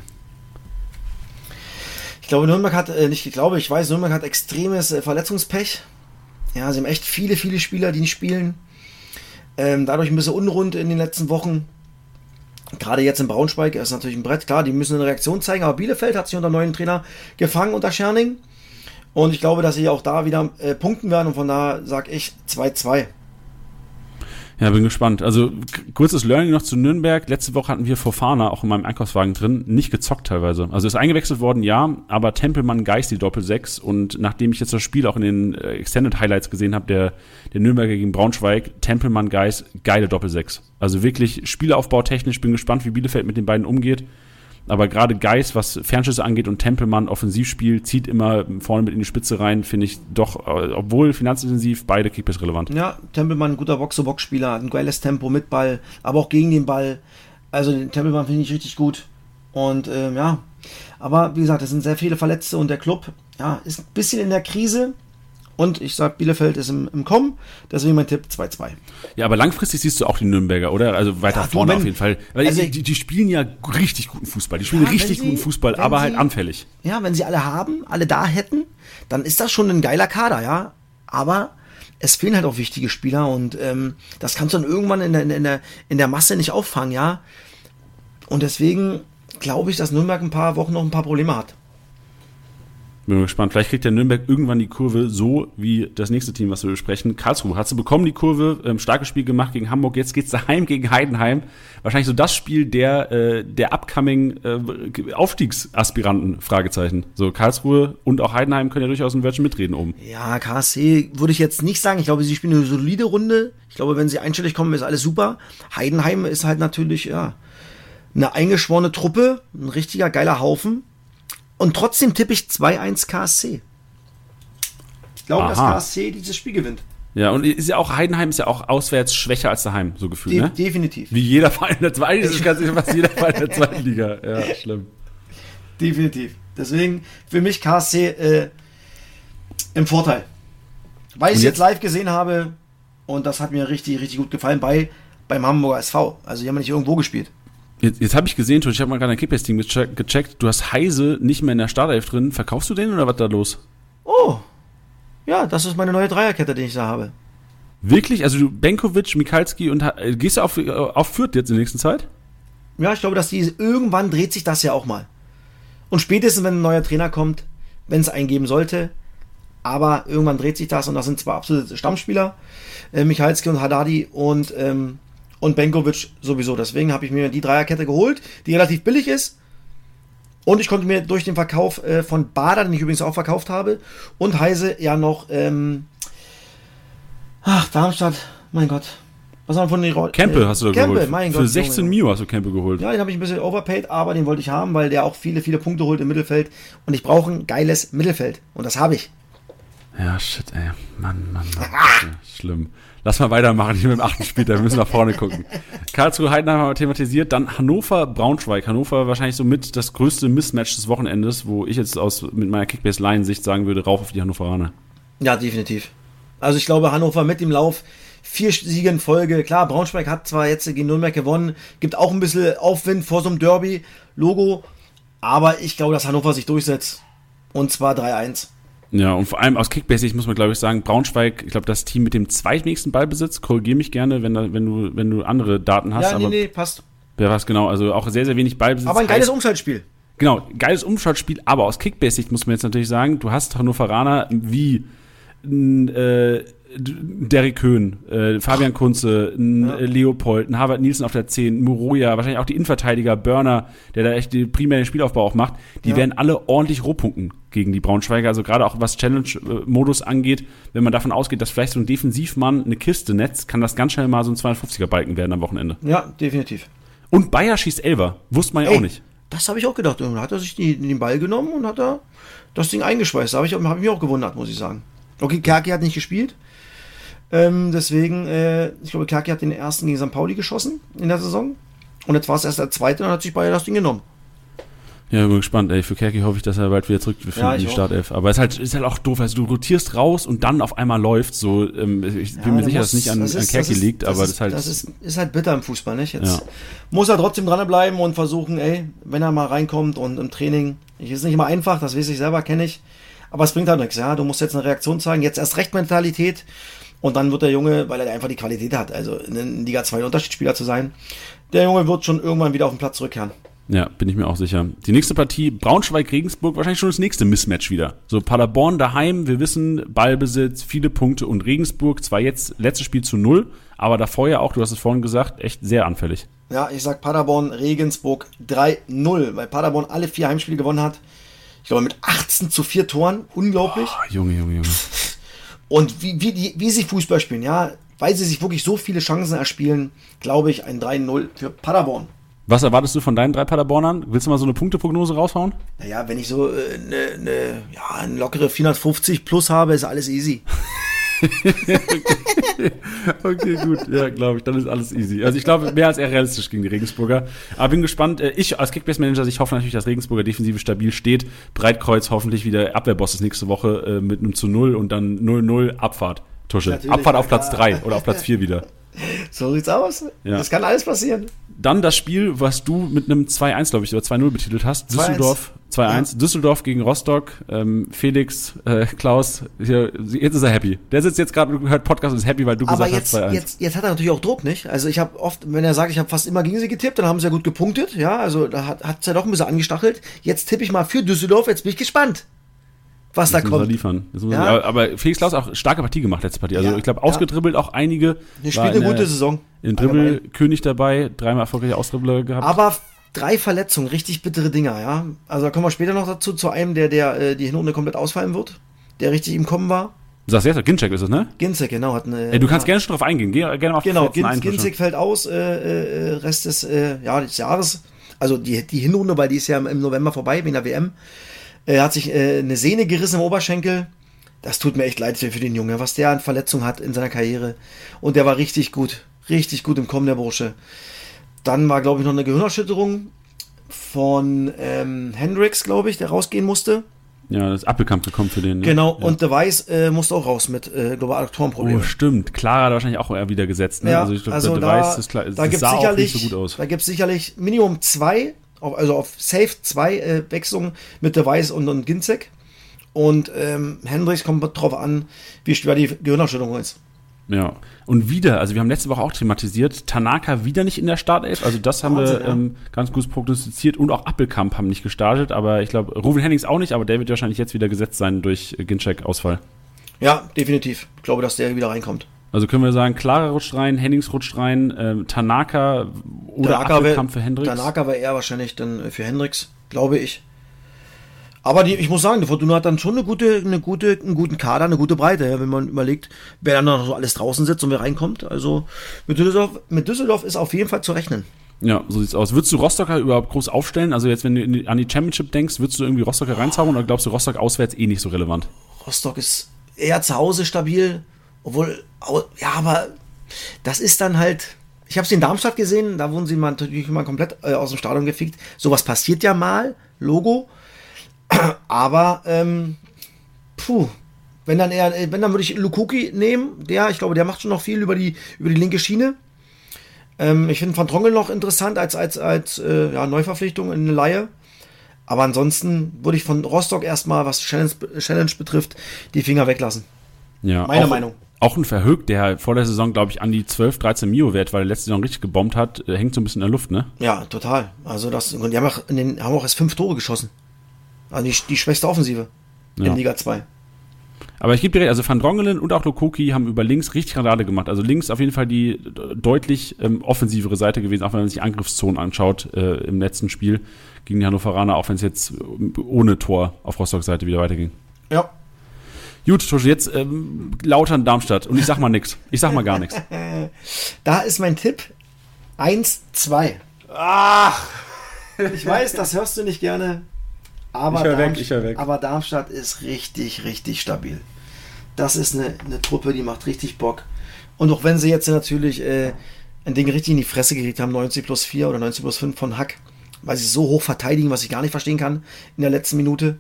Ich glaube, Nürnberg hat, äh, nicht ich glaube, ich weiß, Nürnberg hat extremes äh, Verletzungspech. Ja, sie haben echt viele, viele Spieler, die nicht spielen. Ähm, dadurch ein bisschen unrund in den letzten Wochen. Gerade jetzt in Braunschweig ist natürlich ein Brett. Klar, die müssen eine Reaktion zeigen, aber Bielefeld hat sich unter neuen Trainer gefangen unter Scherning. Und ich glaube, dass sie auch da wieder äh, punkten werden. Und von daher sage ich 2-2. Ja, bin gespannt. Also kurzes Learning noch zu Nürnberg. Letzte Woche hatten wir Fofana auch in meinem Einkaufswagen drin, nicht gezockt teilweise. Also ist eingewechselt worden, ja, aber Tempelmann Geist die Doppel 6 und nachdem ich jetzt das Spiel auch in den äh, Extended Highlights gesehen habe, der, der Nürnberger gegen Braunschweig, Tempelmann Geist, geile Doppel 6. Also wirklich Spielaufbau technisch, bin gespannt, wie Bielefeld mit den beiden umgeht. Aber gerade Geist, was Fernschüsse angeht und Tempelmann Offensivspiel, zieht immer vorne mit in die Spitze rein, finde ich doch, äh, obwohl finanzintensiv, beide Kickbase relevant. Ja, Tempelmann, guter Box-to-Box-Spieler, ein geiles Tempo mit Ball, aber auch gegen den Ball. Also den Tempelmann finde ich richtig gut. Und ähm, ja, aber wie gesagt, es sind sehr viele Verletzte und der Club ja, ist ein bisschen in der Krise. Und ich sag, Bielefeld ist im, im Kommen, deswegen mein Tipp 2-2. Ja, aber langfristig siehst du auch die Nürnberger, oder? Also weiter Ja, du, vorne wenn- auf jeden Fall. Weil also die, die, die spielen ja richtig guten Fußball. Die spielen Ja, richtig sie- guten Fußball, aber halt sie- anfällig. Ja, wenn sie alle haben, alle da hätten, dann ist das schon ein geiler Kader, ja. Aber es fehlen halt auch wichtige Spieler und ähm, das kannst du dann irgendwann in der, in, der, in der Masse nicht auffangen, ja. Und deswegen glaube ich, dass Nürnberg ein paar Wochen noch ein paar Probleme hat. Bin mal gespannt. Vielleicht kriegt der Nürnberg irgendwann die Kurve so wie das nächste Team, was wir besprechen. Karlsruhe hat sie bekommen, die Kurve. Ähm, starkes Spiel gemacht gegen Hamburg. Jetzt geht's [LAUGHS] daheim gegen Heidenheim. Wahrscheinlich so das Spiel der, äh, der upcoming äh, Aufstiegsaspiranten, Fragezeichen. So Karlsruhe und auch Heidenheim können ja durchaus ein Wörtchen mitreden oben. Ja, KSC würde ich jetzt nicht sagen. Ich glaube, sie spielen eine solide Runde. Ich glaube, wenn sie einstellig kommen, ist alles super. Heidenheim ist halt natürlich, ja, eine eingeschworene Truppe, ein richtiger geiler Haufen. Und trotzdem tippe ich 2-1 KSC. Ich glaube, dass. KSC dieses Spiel gewinnt. Ja, und ist ja auch, Heidenheim ist ja auch auswärts schwächer als daheim, so gefühlt, De ne? Definitiv. Wie jeder Verein in der zweiten, das ist ganz fast jeder Verein in der zweiten Liga. Ja, schlimm. Definitiv. Deswegen für mich KSC äh, im Vorteil. Weil ich es jetzt- live gesehen habe und das hat mir richtig, richtig gut gefallen bei beim Hamburger SV. Also die haben nicht irgendwo gespielt. Jetzt, jetzt habe ich gesehen, ich habe mal gerade ein Kickbase-Team gecheckt, gecheckt. Du hast Heise nicht mehr in der Startelf drin. Verkaufst du den oder was da los? Oh, ja, das ist meine neue Dreierkette, die ich da habe. Wirklich? Also du, Benkovic, Mikalski und äh, gehst du auf, äh, auf Fürth jetzt in der nächsten Zeit? Ja, ich glaube, dass die irgendwann dreht sich das ja auch mal. Und spätestens, wenn ein neuer Trainer kommt, wenn es einen geben sollte, aber irgendwann dreht sich das und das sind zwei absolute Stammspieler, äh, Michalski und Haddadi und, ähm, und Benkovic sowieso. Deswegen habe ich mir die Dreierkette geholt, die relativ billig ist. Und ich konnte mir durch den Verkauf äh, von Bader, den ich übrigens auch verkauft habe, und Heise ja noch, ähm, ach, Darmstadt, mein Gott, was haben wir von den Ro Campbell hast du da Campbell, geholt. Mein Für Gott, 16 Mio hast du Campbell geholt. Ja, den habe ich ein bisschen overpaid, aber den wollte ich haben, weil der auch viele, viele Punkte holt im Mittelfeld. Und ich brauche ein geiles Mittelfeld. Und das habe ich. Ja, shit, ey. Mann, Mann, Mann. [LAUGHS] Schlimm. Lass mal weitermachen, ich bin im achten Spiel, wir müssen nach vorne gucken. Karlsruhe Heidenheim haben wir thematisiert, dann Hannover Braunschweig. Hannover wahrscheinlich somit das größte Mismatch des Wochenendes, wo ich jetzt aus mit meiner Kickbase-Line-Sicht sagen würde, rauf auf die Hannoveraner. Ja, definitiv. Also ich glaube, Hannover mit dem Lauf vier Siege in Folge. Klar, Braunschweig hat zwar jetzt gegen Nürnberg gewonnen, gibt auch ein bisschen Aufwind vor so einem Derby-Logo, aber ich glaube, dass Hannover sich durchsetzt. Und zwar 3-1. Ja, und vor allem aus Kickbase muss man, glaube ich, sagen, Braunschweig, ich glaube, das Team mit dem zweitnächsten Ballbesitz, korrigiere mich gerne, wenn, da, wenn, du, wenn du andere Daten hast. Ja, nee, aber, nee, passt. Ja, was genau, also auch sehr, sehr wenig Ballbesitz. Aber ein geiles Umschaltspiel. Genau, geiles Umschaltspiel, aber aus Kickbase-Sicht muss man jetzt natürlich sagen, du hast Hannoveraner wie äh, Derek Köhn, äh, Fabian Kunze, ja. Äh, Leopold, Harvard Nielsen auf der 10, Muroya, wahrscheinlich auch die Innenverteidiger, Burner, der da echt den primären Spielaufbau auch macht, die ja. werden alle ordentlich rohpunkten gegen die Braunschweiger. Also gerade auch was Challenge-Modus angeht, wenn man davon ausgeht, dass vielleicht so ein Defensivmann eine Kiste netzt, kann das ganz schnell mal so ein 250er-Balken werden am Wochenende. Ja, definitiv. Und Bayer schießt Elver, wusste man ja auch nicht. Das habe ich auch gedacht. Dann hat er sich die, den Ball genommen und hat da das Ding eingeschweißt. Da habe ich, hab ich mich auch gewundert, muss ich sagen. Okay, Kerki hat nicht gespielt. Ähm, deswegen, äh, ich glaube, Kerki hat den ersten gegen St. Pauli geschossen in der Saison. Und jetzt war es erst der zweite, dann hat sich Bayer das Ding genommen. Ja, bin gespannt, ey. Für Kerki hoffe ich, dass er bald wieder zurückfindet ja, in die Startelf. Aber es ist halt, ist halt auch doof. Also du rotierst raus und dann auf einmal läuft so. Ähm, ich bin ja, mir sicher, dass es nicht an, ist, an Kerki ist, liegt, aber das ist halt. Das ist, ist halt bitter im Fußball, nicht? Jetzt ja. muss er trotzdem dranbleiben und versuchen, ey, wenn er mal reinkommt und im Training. Ich ist nicht immer einfach, das weiß ich selber, kenne ich. Aber es bringt halt nichts, ja. Du musst jetzt eine Reaktion zeigen. Jetzt erst recht Mentalität. Und dann wird der Junge, weil er einfach die Qualität hat, also in Liga 2 Unterschiedsspieler zu sein, der Junge wird schon irgendwann wieder auf den Platz zurückkehren. Ja, bin ich mir auch sicher. Die nächste Partie, Braunschweig-Regensburg, wahrscheinlich schon das nächste Mismatch wieder. So, Paderborn daheim, wir wissen, Ballbesitz, viele Punkte und Regensburg, zwar jetzt letztes Spiel zu null, aber davor ja auch, du hast es vorhin gesagt, echt sehr anfällig. Ja, ich sag Paderborn, Regensburg 3-0, weil Paderborn alle vier Heimspiele gewonnen hat. Ich glaube mit 18 zu 4 Toren, unglaublich. Oh, Junge, Junge, Junge. [LAUGHS] Und wie, wie, die, wie sie Fußball spielen, ja, weil sie sich wirklich so viele Chancen erspielen, glaube ich, ein 3-0 für Paderborn. Was erwartest du von deinen drei Paderbornern? Willst du mal so eine Punkteprognose raushauen? Naja, wenn ich so eine äh, ne, ne, ja, eine lockere 450 plus habe, ist alles easy. [LAUGHS] [LAUGHS] okay. okay, gut. Ja, glaube ich, dann ist alles easy. Also ich glaube, mehr als eher realistisch gegen die Regensburger. Aber bin gespannt. Äh, ich als Kickbase-Manager, ich hoffe natürlich, dass Regensburger Defensive stabil steht. Breitkreuz hoffentlich wieder Abwehrbosses nächste Woche äh, mit einem zu 0 und dann 0-0 Abfahrt. Tusche. Natürlich, Abfahrt auf Platz 3 oder auf Platz 4 wieder. So sieht's aus. Ja. Das kann alles passieren. Dann das Spiel, was du mit einem 2-1, glaube ich, oder 2-0 betitelt hast. Düsseldorf 2-1. Ja. Düsseldorf gegen Rostock. Ähm, Felix, äh, Klaus, hier, jetzt ist er happy. Der sitzt jetzt gerade und hört Podcast und ist happy, weil du Aber gesagt jetzt, hast 2-1. Jetzt, jetzt hat er natürlich auch Druck, nicht? Also ich habe oft, wenn er sagt, ich habe fast immer gegen sie getippt, dann haben sie ja gut gepunktet. Ja, also da hat es ja doch ein bisschen angestachelt. Jetzt tippe ich mal für Düsseldorf, jetzt bin ich gespannt was da kommt. liefern. Ja. Aber Felix Klaus auch starke Partie gemacht letzte Partie. Also ja. ich glaube ausgedribbelt auch einige. Er spielt eine gute Saison. In Dribbelkönig dabei, dreimal erfolgreiche Ausdribbler gehabt. Aber drei Verletzungen, richtig bittere Dinger, ja. Also da kommen wir später noch dazu, zu einem, der, der äh, die Hinrunde komplett ausfallen wird, der richtig im Kommen war. Du sagst jetzt, Ginczek ist es, ne? Ginczek, genau. Hat eine, Ey, du kannst ja, gerne schon drauf eingehen. Geh gerne auf Genau, Ginczek fällt aus, äh, äh, Rest des, äh, ja, des Jahres. Also die, die Hinrunde, weil die ist ja im November vorbei, wegen der WM. Er hat sich äh, eine Sehne gerissen im Oberschenkel. Das tut mir echt leid für den Junge, was der an Verletzung hat in seiner Karriere. Und der war richtig gut. Richtig gut im Kommen, der Bursche. Dann war, glaube ich, noch eine Gehirnerschütterung von ähm, Hendrix, glaube ich, der rausgehen musste. Ja, das Appelkampf gekommen für den. Ne? Genau, ja. und Device äh, musste auch raus mit äh, global Adduktorenproblemen. Oh, stimmt. Clara hat wahrscheinlich auch eher wieder gesetzt. Ne? Ja, also ich glaube, also Device, das, das da gibt's sah sicherlich, so gut aus. Da gibt es sicherlich Minimum zwei auf, also auf Safe zwei äh, Wechselungen mit der Weiß und, und Ginzek. Und ähm, Hendricks kommt drauf an, wie schwer die Gehirnerschütterung ist. Ja, und wieder, also wir haben letzte Woche auch thematisiert, Tanaka wieder nicht in der Startelf, also das haben Wahnsinn, wir ja. ähm, ganz gut prognostiziert und auch Appelkamp haben nicht gestartet, aber ich glaube, Ruben Hennings auch nicht, aber der wird wahrscheinlich jetzt wieder gesetzt sein durch Ginczek-Ausfall. Ja, definitiv. Ich glaube, dass der wieder reinkommt. Also können wir sagen, Clara rutscht rein, Hennings rutscht rein, ähm, Tanaka oder Tanaka Appelkamp für Hendricks? Tanaka wäre eher wahrscheinlich dann für Hendricks, glaube ich. Aber die, ich muss sagen, die Fortuna hat dann schon eine gute, eine gute, einen guten Kader, eine gute Breite, wenn man überlegt, wer dann noch so alles draußen sitzt und wer reinkommt. Also mit Düsseldorf, mit Düsseldorf ist auf jeden Fall zu rechnen. Ja, so sieht's aus. Würdest du Rostocker überhaupt groß aufstellen? Also jetzt, wenn du an die Championship denkst, würdest du irgendwie Rostocker reinzaubern oder glaubst du Rostock auswärts eh nicht so relevant? Rostock ist eher zu Hause stabil, obwohl, ja, aber das ist dann halt, ich habe sie in Darmstadt gesehen, da wurden sie mal natürlich mal komplett äh, aus dem Stadion gefickt. Sowas passiert ja mal, Logo. [CLEARS THROAT] Aber, ähm, puh, wenn dann eher, wenn dann würde ich Lukuki nehmen, der, ich glaube, der macht schon noch viel über die, über die linke Schiene. Ähm, ich finde Van Trongel noch interessant als, als, als äh, ja, Neuverpflichtung in eine Laie. Aber ansonsten würde ich von Rostock erstmal, was Challenge, Challenge betrifft, die Finger weglassen. Ja, meine auch, Meinung. Auch ein Verhögt, der vor der Saison, glaube ich, an die 12, 13 Mio wert, weil er letzte Saison richtig gebombt hat, äh, hängt so ein bisschen in der Luft, ne? Ja, total. Also das, und die haben auch, in den, haben auch erst fünf Tore geschossen. Also die, die schwächste Offensive ja. in Liga 2. Aber ich gebe dir recht, also Van Drongelen und auch Lokoki haben über links richtig Radade gemacht. Also links auf jeden Fall die deutlich ähm, offensivere Seite gewesen, auch wenn man sich Angriffszonen anschaut äh, im letzten Spiel gegen die Hannoveraner, auch wenn es jetzt ohne Tor auf Rostock Seite wieder weiterging. Ja. Gut, Tusche, jetzt ähm, Lautern Darmstadt und ich sag mal nichts. Ich sag mal gar nichts. [LAUGHS] Da ist mein Tipp 1-2. Ach! Ich weiß, das hörst du nicht gerne. Aber, Darmstadt, weg, weg. aber Darmstadt ist richtig, richtig stabil. Das ist eine, eine Truppe, die macht richtig Bock. Und auch wenn sie jetzt natürlich äh, ein Ding richtig in die Fresse gekriegt haben, 90 plus 4 oder 90 plus 5 von Hack, weil sie so hoch verteidigen, was ich gar nicht verstehen kann in der letzten Minute.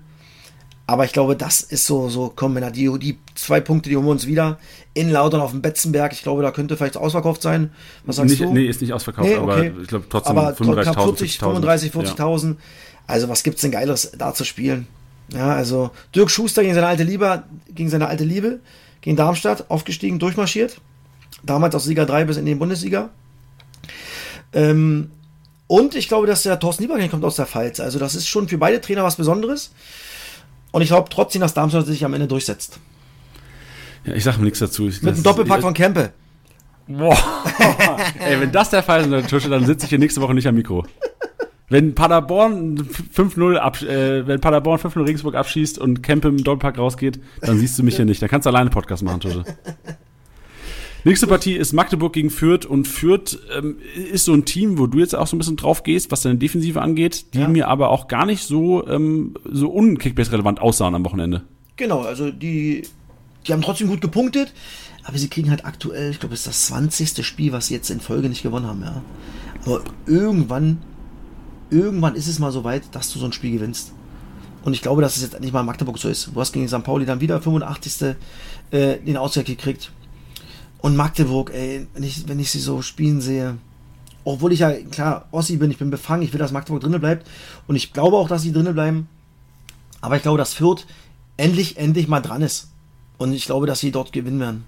Aber ich glaube, das ist so, so, komm, Männer, die, die zwei Punkte, die holen wir uns wieder. In Lautern auf dem Betzenberg, ich glaube, da könnte vielleicht ausverkauft sein. Was sagst nicht, du? Nee, ist nicht ausverkauft, nee, okay. aber ich glaube trotzdem 35.000. 40, 35, 40.000. Ja. Also, was gibt's denn Geiles da zu spielen? Ja, also, Dirk Schuster gegen seine alte Liebe, gegen seine alte Liebe, gegen Darmstadt, aufgestiegen, durchmarschiert. Damals aus Liga 3 bis in die Bundesliga. Ähm, und ich glaube, dass der Thorsten Lieberknecht kommt aus der Pfalz. Also das ist schon für beide Trainer was Besonderes. Und ich glaube trotzdem, dass Darmstadt sich am Ende durchsetzt. Ja, ich sage nichts dazu. Ich, Mit einem Doppelpack von Kempe. Boah. [LAUGHS] Ey, wenn das der Fall ist in der Tusche, dann sitze ich hier nächste Woche nicht am Mikro. Wenn Paderborn 5-0 äh, wenn Paderborn 5-0 Regensburg abschießt und Kempe im Doppelpack rausgeht, dann siehst du mich hier nicht. Dann kannst du alleine Podcast machen, Tusche. Nächste Partie ist Magdeburg gegen Fürth und Fürth ähm, ist so ein Team, wo du jetzt auch so ein bisschen drauf gehst, was deine Defensive angeht, die ja. mir aber auch gar nicht so, ähm, so unkickbase-relevant aussahen am Wochenende. Genau, also die, die haben trotzdem gut gepunktet, aber sie kriegen halt aktuell, ich glaube, es ist das 20. Spiel, was sie jetzt in Folge nicht gewonnen haben, ja. Aber irgendwann, irgendwann ist es mal so weit, dass du so ein Spiel gewinnst. Und ich glaube, dass es jetzt nicht mal in Magdeburg so ist. Du hast gegen St. Pauli dann wieder 85. Äh, den Ausgleich gekriegt. Und Magdeburg, ey, wenn ich, wenn ich sie so spielen sehe, obwohl ich ja, klar, Ossi bin, ich bin befangen, ich will, dass Magdeburg drinnen bleibt. Und ich glaube auch, dass sie drinnen bleiben. Aber ich glaube, dass Fürth endlich, endlich mal dran ist. Und ich glaube, dass sie dort gewinnen werden.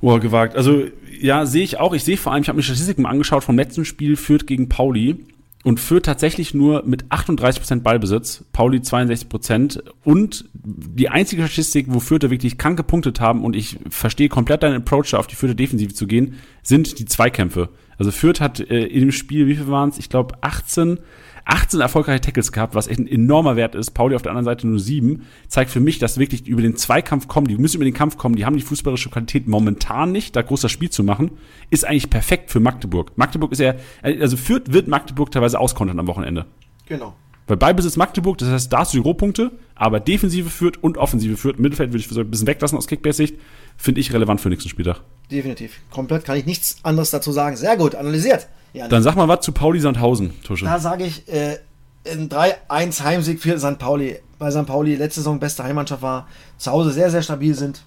Boah, gewagt. Also, ja, sehe ich auch. Ich sehe vor allem, ich habe mir Statistiken angeschaut vom letzten Spiel Fürth gegen Pauli und führt tatsächlich nur mit 38% Ballbesitz, Pauli 62% und die einzige Statistik, wo Fürther wirklich krank gepunktet haben und ich verstehe komplett deinen Approach, auf die Fürther Defensive zu gehen, sind die Zweikämpfe. Also Fürth hat äh, in dem Spiel, wie viel waren es? Ich glaube 18 18 erfolgreiche Tackles gehabt, was echt ein enormer Wert ist. Pauli auf der anderen Seite nur 7. Zeigt für mich, dass wirklich über den Zweikampf kommen, die müssen über den Kampf kommen, die haben die fußballerische Qualität momentan nicht, da groß das Spiel zu machen. Ist eigentlich perfekt für Magdeburg. Magdeburg ist ja, also führt, wird Magdeburg teilweise auskontern am Wochenende. Genau. Weil Ballbesitz Magdeburg, das heißt, da hast du die Rohpunkte, aber Defensive führt und Offensive führt. Mittelfeld würde ich ein bisschen weglassen aus Kickbase-Sicht. Finde ich relevant für nächsten Spieltag. Definitiv. Komplett kann ich nichts anderes dazu sagen. Sehr gut, analysiert. Ja, Dann sag mal was zu Pauli Sandhausen, Tusche. Da sage ich, äh, in 3-1 Heimsieg für St. Pauli. Weil St. Pauli letzte Saison beste Heimmannschaft war, zu Hause sehr, sehr stabil sind.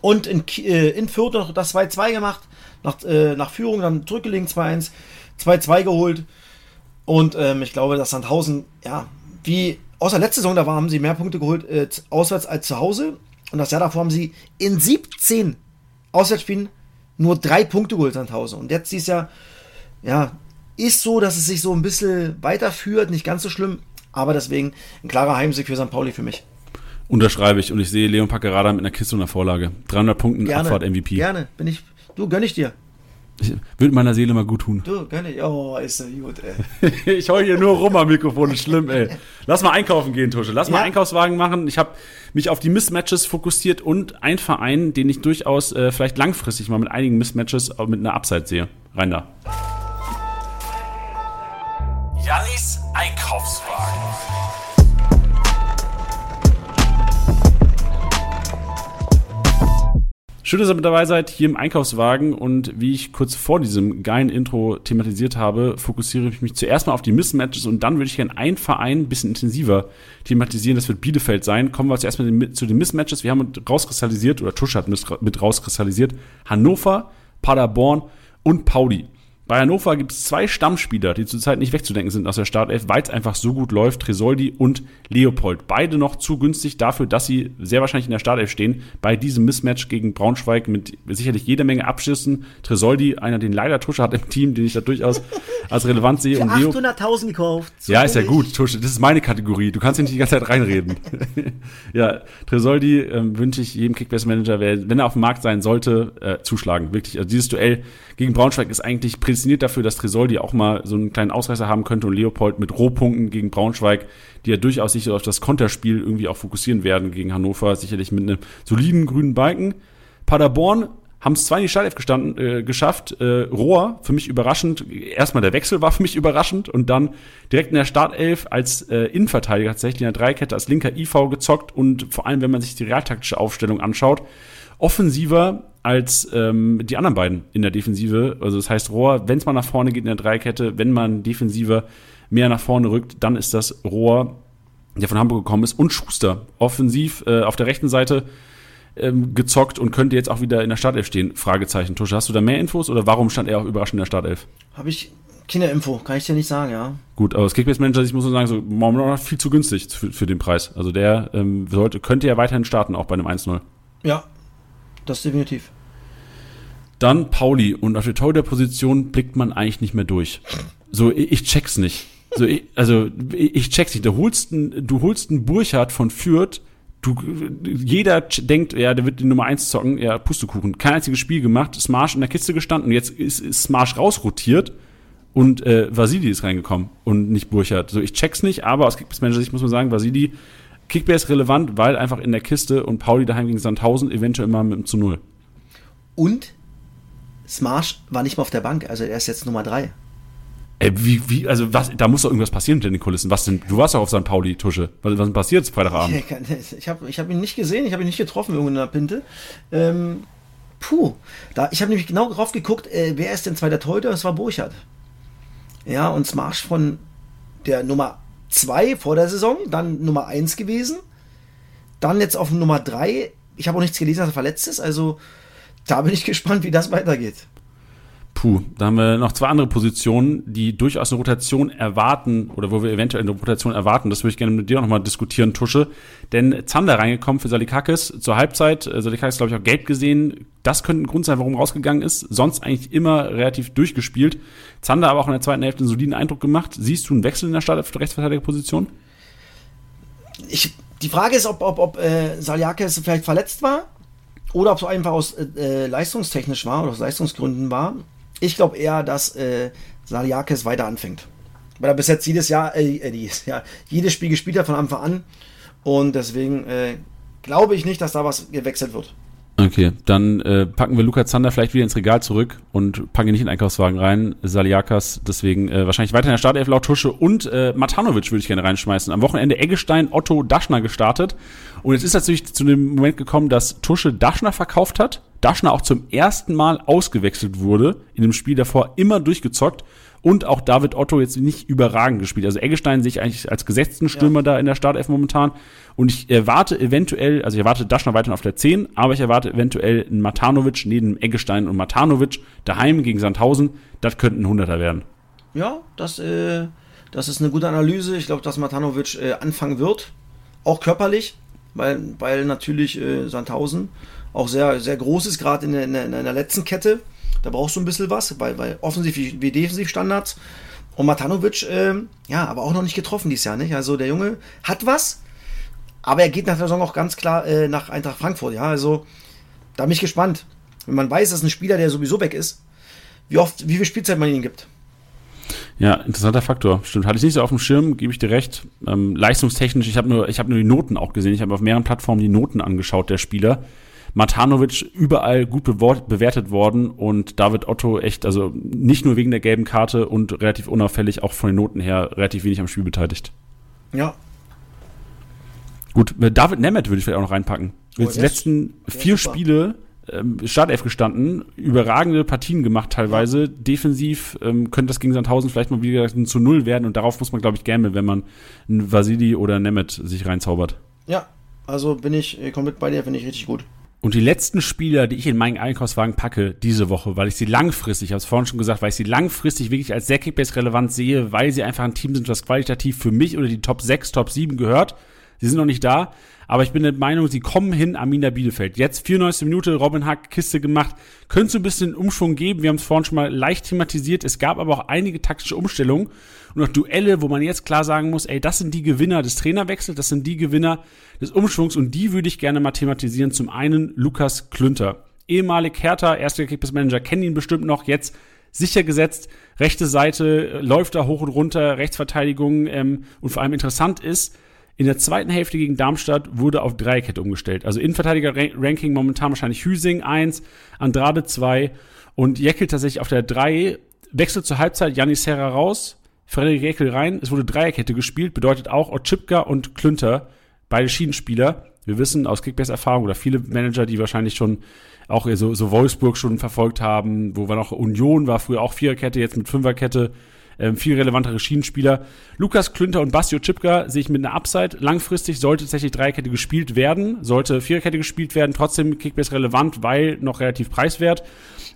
Und in, äh, in Fürth noch das 2-2 gemacht, nach, äh, nach Führung dann zurückgelegen 2-1, 2-2 geholt. Und ähm, ich glaube, dass Sandhausen, ja, wie außer letzte Saison, da war, haben sie mehr Punkte geholt äh, auswärts als zu Hause. Und das Jahr davor haben sie in 17 Auswärtsspielen nur drei Punkte geholt, Sandhausen. Und jetzt ist ja, ja, ist so, dass es sich so ein bisschen weiterführt, nicht ganz so schlimm, aber deswegen ein klarer Heimsieg für St. Pauli für mich. Unterschreibe ich und ich sehe Leon Packerada mit einer Kiste und einer Vorlage. 300 Punkten, Gerne, Abfahrt MVP. Gerne, bin ich, du, gönn ich dir. Ich, würde meiner Seele mal gut tun. Du, gönn ich, oh, ist so gut, ey. [LAUGHS] ich heul hier nur rum am Mikrofon, ist schlimm, ey. Lass mal einkaufen gehen, Tusche. Lass mal Ja. Einkaufswagen machen. Ich habe mich auf die Mismatches fokussiert und ein Verein, den ich durchaus äh, vielleicht langfristig mal mit einigen Mismatches mit einer Upside sehe. Rein da. Jannis Einkaufswagen. Schön, dass ihr mit dabei seid hier im Einkaufswagen und wie ich kurz vor diesem geilen Intro thematisiert habe, fokussiere ich mich zuerst mal auf die Mismatches und dann würde ich gerne einen Verein ein bisschen intensiver thematisieren. Das wird Bielefeld sein. Kommen wir zuerst mal zu den Mismatches. Wir haben rauskristallisiert, oder Tusch hat mit rauskristallisiert, Hannover, Paderborn und Pauli. Bei Hannover gibt es zwei Stammspieler, die zurzeit nicht wegzudenken sind aus der Startelf, weil es einfach so gut läuft. Tresoldi und Leopold. Beide noch zu günstig dafür, dass sie sehr wahrscheinlich in der Startelf stehen. Bei diesem Mismatch gegen Braunschweig mit sicherlich jede Menge Abschüssen. Tresoldi, einer, den leider Tusche hat im Team, den ich da durchaus [LAUGHS] als relevant sehe. Für und Leo 800.000 gekauft. So ja, ist ja gut, Tusche. Das ist meine Kategorie. Du kannst hier nicht die ganze Zeit reinreden. [LAUGHS] ja, Tresoldi ähm, wünsche ich jedem Kickbase-Manager, wenn er auf dem Markt sein sollte, äh, zuschlagen. Wirklich. Also dieses Duell gegen Braunschweig ist eigentlich prädestiniert dafür, dass Tresoldi auch mal so einen kleinen Ausreißer haben könnte und Leopold mit Rohpunkten gegen Braunschweig, die ja durchaus sich auf das Konterspiel irgendwie auch fokussieren werden gegen Hannover, sicherlich mit einem soliden grünen Balken. Paderborn haben es zwar in die Startelf gestanden, äh, geschafft. Äh, Rohr, für mich überraschend. Erstmal der Wechsel war für mich überraschend und dann direkt in der Startelf als äh, Innenverteidiger tatsächlich in der Dreikette als linker IV gezockt und vor allem, wenn man sich die realtaktische Aufstellung anschaut, offensiver als ähm, die anderen beiden in der Defensive. Also das heißt, Rohr, wenn es mal nach vorne geht in der Dreikette, wenn man defensiver mehr nach vorne rückt, dann ist das Rohr, der von Hamburg gekommen ist, und Schuster offensiv äh, auf der rechten Seite ähm, gezockt und könnte jetzt auch wieder in der Startelf stehen? Fragezeichen. Tusche, hast du da mehr Infos oder warum stand er auch überraschend in der Startelf? Habe ich Kinderinfo, kann ich dir nicht sagen, ja. Gut, aber das Kickbase-Manager, ich muss nur sagen, so momentan noch viel zu günstig für, für den Preis. Also der ähm, sollte, könnte ja weiterhin starten, auch bei einem 1-0. Ja, das definitiv. Dann Pauli und auf der Torhüter-Position blickt man eigentlich nicht mehr durch. So, ich, check's nicht. So, ich, also ich check's nicht. Du holst einen, du holst einen Burchardt von Fürth. Du, jeder denkt, ja, der wird die Nummer 1 zocken. Ja, Pustekuchen. Kein einziges Spiel gemacht. Smarsh in der Kiste gestanden. Jetzt ist, ist Smarsh rausrotiert. Und äh, Vasili ist reingekommen und nicht Burchardt. So, ich check's nicht, aber aus Kickbase-Manager-Sicht muss man sagen, Vasili, Kickbase relevant, weil einfach in der Kiste und Pauli daheim gegen Sandhausen eventuell mal mit dem zu Null. Und Smarsh war nicht mal auf der Bank, also er ist jetzt Nummer 3. Ey, wie, wie, also was, da muss doch irgendwas passieren hinter den Kulissen. Was denn? Du warst doch auf St. Pauli, Tusche. Was, was denn passiert Freitagabend? Ich, habe ich hab ihn nicht gesehen, ich habe ihn nicht getroffen irgendwo in der Pinte. Ähm, puh, da, ich habe nämlich genau drauf geguckt, äh, wer ist denn zweiter Torhüter? Das war Burchardt. Ja, und Smarsh von der Nummer 2 vor der Saison, dann Nummer 1 gewesen, dann jetzt auf Nummer 3. Ich habe auch nichts gelesen, dass er verletzt ist, also da bin ich [LAUGHS] gespannt, wie das weitergeht. Puh, da haben wir noch zwei andere Positionen, die durchaus eine Rotation erwarten oder wo wir eventuell eine Rotation erwarten. Das würde ich gerne mit dir nochmal diskutieren, Tusche. Denn Zander reingekommen für Salikakis zur Halbzeit. Äh, Salikakis, glaube ich, auch gelb gesehen. Das könnte ein Grund sein, warum rausgegangen ist. Sonst eigentlich immer relativ durchgespielt. Zander aber auch in der zweiten Hälfte einen soliden Eindruck gemacht. Siehst du einen Wechsel in der Start auf der Rechtsverteidigerposition? ich, die Frage ist, ob, ob, ob äh, Saliakis vielleicht verletzt war oder ob es einfach aus äh, äh, leistungstechnisch war oder aus Leistungsgründen war. Ich glaube eher, dass äh, Saliakis weiter anfängt. Weil er bis jetzt jedes Jahr, äh, äh, jedes, Jahr, jedes Spiel gespielt hat von Anfang an. Und deswegen äh, glaube ich nicht, dass da was gewechselt wird. Okay, dann äh, packen wir Luca Zander vielleicht wieder ins Regal zurück und packen ihn nicht in den Einkaufswagen rein. Saliakas deswegen äh, wahrscheinlich weiter in der Startelf laut Tusche und äh, Matanovic würde ich gerne reinschmeißen. Am Wochenende Eggestein, Otto, Daschner gestartet und jetzt ist natürlich zu dem Moment gekommen, dass Tusche Daschner verkauft hat. Daschner auch zum ersten Mal ausgewechselt wurde, in dem Spiel davor immer durchgezockt und auch David Otto jetzt nicht überragend gespielt. Also Eggestein sehe ich eigentlich als gesetzten Stürmer da in der Startelf momentan. Und ich erwarte eventuell, also ich erwarte Daschner weiterhin auf der 10, aber ich erwarte eventuell einen Matanovic neben Eggestein und Matanovic daheim gegen Sandhausen. Das könnten ein 100er werden. Ja, das, äh, das ist eine gute Analyse. Ich glaube, dass Matanovic äh, anfangen wird. Auch körperlich. weil, weil natürlich äh, Sandhausen auch sehr, sehr groß ist, gerade in, in, in, der letzten Kette. Da brauchst du ein bisschen was, weil, weil offensiv wie, wie defensiv Standards. Und Matanovic, äh, ja, aber auch noch nicht getroffen dieses Jahr, nicht? Also der Junge hat was, aber er geht nach der Saison auch ganz klar äh, nach Eintracht Frankfurt, ja. Also da bin ich gespannt. Wenn man weiß, dass ein Spieler, der sowieso weg ist, wie oft, wie viel Spielzeit man ihm gibt. Ja, interessanter Faktor. Stimmt, hatte ich nicht so auf dem Schirm, gebe ich dir recht. Ähm, leistungstechnisch, ich habe nur, ich habe nur die Noten auch gesehen. Ich habe auf mehreren Plattformen die Noten angeschaut der Spieler. Matanovic überall gut bewertet worden und David Otto echt, also nicht nur wegen der gelben Karte und relativ unauffällig, auch von den Noten her relativ wenig am Spiel beteiligt. Ja. Gut, David Nemeth würde ich vielleicht auch noch reinpacken. Oh, die letzten vier Spiele ähm, Startelf gestanden, überragende Partien gemacht teilweise. Defensiv ähm, könnte das gegen Sandhausen vielleicht mal wieder zu Null werden und darauf muss man, glaube ich, gambeln, wenn man einen Vasili oder Nemeth sich reinzaubert. Ja, also bin ich komplett bei dir, finde ich richtig gut. Und die letzten Spieler, die ich in meinen Einkaufswagen packe diese Woche, weil ich sie langfristig, ich habe es vorhin schon gesagt, weil ich sie langfristig wirklich als sehr Kickbase-relevant sehe, weil sie einfach ein Team sind, was qualitativ für mich oder die Top 6, Top 7 gehört. Sie sind noch nicht da, aber ich bin der Meinung, sie kommen hin, Amina Bielefeld. Jetzt 94. Minute, Robin Hack, Kiste gemacht. Könnte so ein bisschen Umschwung geben. Wir haben es vorhin schon mal leicht thematisiert. Es gab aber auch einige taktische Umstellungen und auch Duelle, wo man jetzt klar sagen muss, ey, das sind die Gewinner des Trainerwechsels, das sind die Gewinner des Umschwungs und die würde ich gerne mal thematisieren. Zum einen Lukas Klünter. Ehemalig Hertha, erster Kickbase-Manager, kennen ihn bestimmt noch, jetzt sicher gesetzt, rechte Seite läuft da hoch und runter, Rechtsverteidigung ähm, und vor allem interessant ist, in der zweiten Hälfte gegen Darmstadt wurde auf Dreierkette umgestellt. Also Innenverteidiger-Ranking momentan wahrscheinlich Hüsing 1, Andrade 2 und Jeckel tatsächlich auf der 3. Wechsel zur Halbzeit, Janis Serra raus, Frederik Jeckel rein. Es wurde Dreierkette gespielt, bedeutet auch Otschipka und Klünter, beide Schienenspieler. Wir wissen aus Kickbase-Erfahrung oder viele Manager, die wahrscheinlich schon auch so, so Wolfsburg schon verfolgt haben, wo wir noch Union war, früher auch Viererkette, jetzt mit Fünferkette ähm, viel relevantere Schienenspieler. Lukas Klünter und Bastio Chipka sehe ich mit einer Upside. Langfristig sollte tatsächlich Dreierkette gespielt werden, sollte Viererkette gespielt werden, trotzdem Kickbase relevant, weil noch relativ preiswert.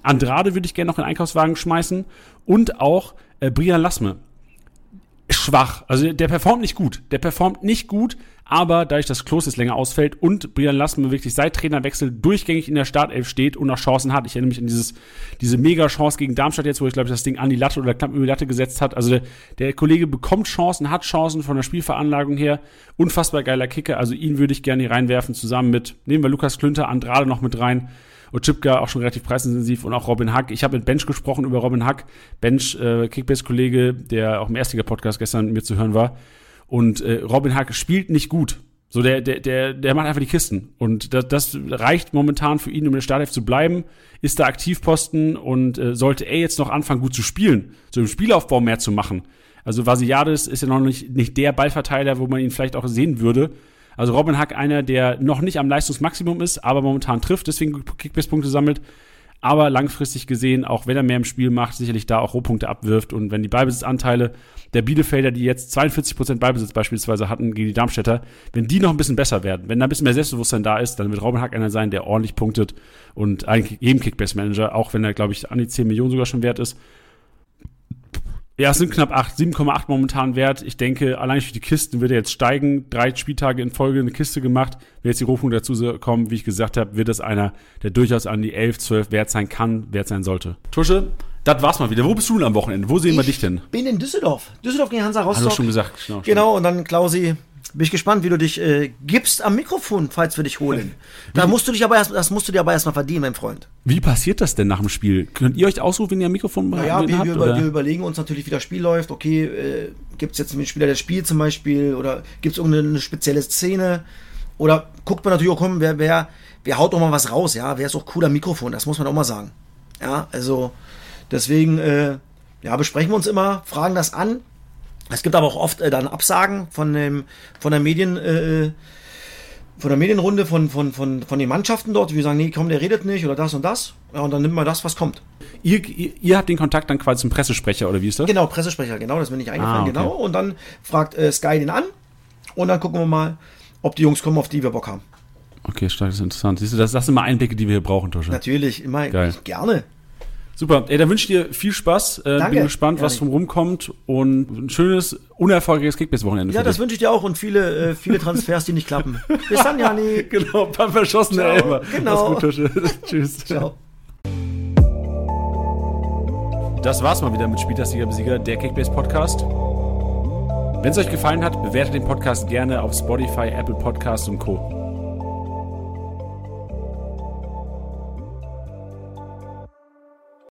Andrade würde ich gerne noch in den Einkaufswagen schmeißen und auch äh, Brian Lassme schwach. Also der performt nicht gut. Der performt nicht gut, aber dadurch, dass Klos jetzt länger ausfällt und Brian Lassmann wirklich seit Trainerwechsel durchgängig in der Startelf steht und noch Chancen hat. Ich erinnere mich an dieses, diese Mega-Chance gegen Darmstadt jetzt, wo ich glaube, das Ding an die Latte oder knapp über die Latte gesetzt hat. Also der, der Kollege bekommt Chancen, hat Chancen von der Spielveranlagung her. Unfassbar geiler Kicker. Also ihn würde ich gerne hier reinwerfen, zusammen mit, nehmen wir Lukas Klünter, Andrade noch mit rein. Ochipka auch schon relativ preisintensiv und auch Robin Hack. Ich habe mit Bench gesprochen über Robin Hack. Bench, äh, Kickbase-Kollege, der auch im Erstliga-Podcast gestern mit mir zu hören war. Und äh, Robin Hack spielt nicht gut. So, der, der, der, der macht einfach die Kisten. Und das, das reicht momentan für ihn, um in der Startelf zu bleiben. Ist der Aktivposten und äh, sollte er jetzt noch anfangen, gut zu spielen, so im Spielaufbau mehr zu machen. Also Vasiliades ist ja noch nicht, nicht der Ballverteiler, wo man ihn vielleicht auch sehen würde. Also Robin Hack einer, der noch nicht am Leistungsmaximum ist, aber momentan trifft, deswegen Kickbase-Punkte sammelt. Aber langfristig gesehen, auch wenn er mehr im Spiel macht, sicherlich da auch Rohpunkte abwirft. Und wenn die Ballbesitzanteile der Bielefelder, die jetzt 42% Ballbesitz beispielsweise hatten gegen die Darmstädter, wenn die noch ein bisschen besser werden, wenn da ein bisschen mehr Selbstbewusstsein da ist, dann wird Robin Hack einer sein, der ordentlich punktet und eigentlich jedem Kickbase-Manager, auch wenn er, glaube ich, an die 10 Millionen sogar schon wert ist, ja, es sind knapp 8, 7,8 momentan wert. Ich denke, allein für die Kisten wird er jetzt steigen. Drei Spieltage in Folge eine Kiste gemacht. Wenn jetzt die Rufung dazu kommen, wie ich gesagt habe, wird es einer, der durchaus an die 11, 12 wert sein kann, wert sein sollte. Tusche, das war's mal wieder. Wo bist du denn am Wochenende? Wo sehen ich wir dich denn? bin in Düsseldorf. Düsseldorf gegen Hansa Rostock. Hast du schon gesagt. Genau, genau und dann Klausi bin ich gespannt, wie du dich äh, gibst am Mikrofon, falls wir dich holen. Da musst du dich aber erst, das musst du dir aber erstmal verdienen, mein Freund. Wie passiert das denn nach dem Spiel? Könnt ihr euch ausrufen, wenn ihr am Mikrofon naja, wir, habt? Wir, wir überlegen uns natürlich, wie das Spiel läuft. Okay, äh, gibt es jetzt einen Spieler, der spielt zum Beispiel? Oder gibt es irgendeine spezielle Szene? Oder guckt man natürlich auch, komm, wer, wer, wer haut doch mal was raus? Ja, wer ist auch cooler Mikrofon? Das muss man auch mal sagen. Ja, also deswegen, äh, ja, besprechen wir uns immer, fragen das an es gibt aber auch oft äh, dann Absagen von dem, von der Medien, äh, von der Medienrunde von, von, von, von den Mannschaften dort, die sagen, nee, komm, der redet nicht oder das und das. Ja, und dann nimmt man das, was kommt. Ihr, ihr, ihr habt den Kontakt dann quasi zum Pressesprecher oder wie ist das? Genau, Pressesprecher, genau, das bin ich eingefallen, ah, okay. genau. Und dann fragt äh, Sky den an und dann gucken wir mal, ob die Jungs kommen, auf die wir Bock haben. Okay, stark, das ist interessant. Siehst du, das, das sind immer Einblicke, die wir hier brauchen, Tosche. Natürlich, immer Geil. gerne. Super. Ey, dann wünsche ich dir viel Spaß. Äh, Danke, bin gespannt, was drum rumkommt und ein schönes, unerfolgreiches Kickbase-Wochenende. Ja, das wünsche ich dir auch und viele, äh, viele Transfers, die nicht klappen. [LAUGHS] Bis dann, Jani. [LAUGHS] Genau, ein paar verschossene. Elfer. Genau. Mach's gut. [LAUGHS] Tschüss. Ciao. Das war's mal wieder mit Spieltagssieger Besieger, der Kickbase Podcast. Wenn es euch gefallen hat, bewertet den Podcast gerne auf Spotify, Apple Podcasts und Co.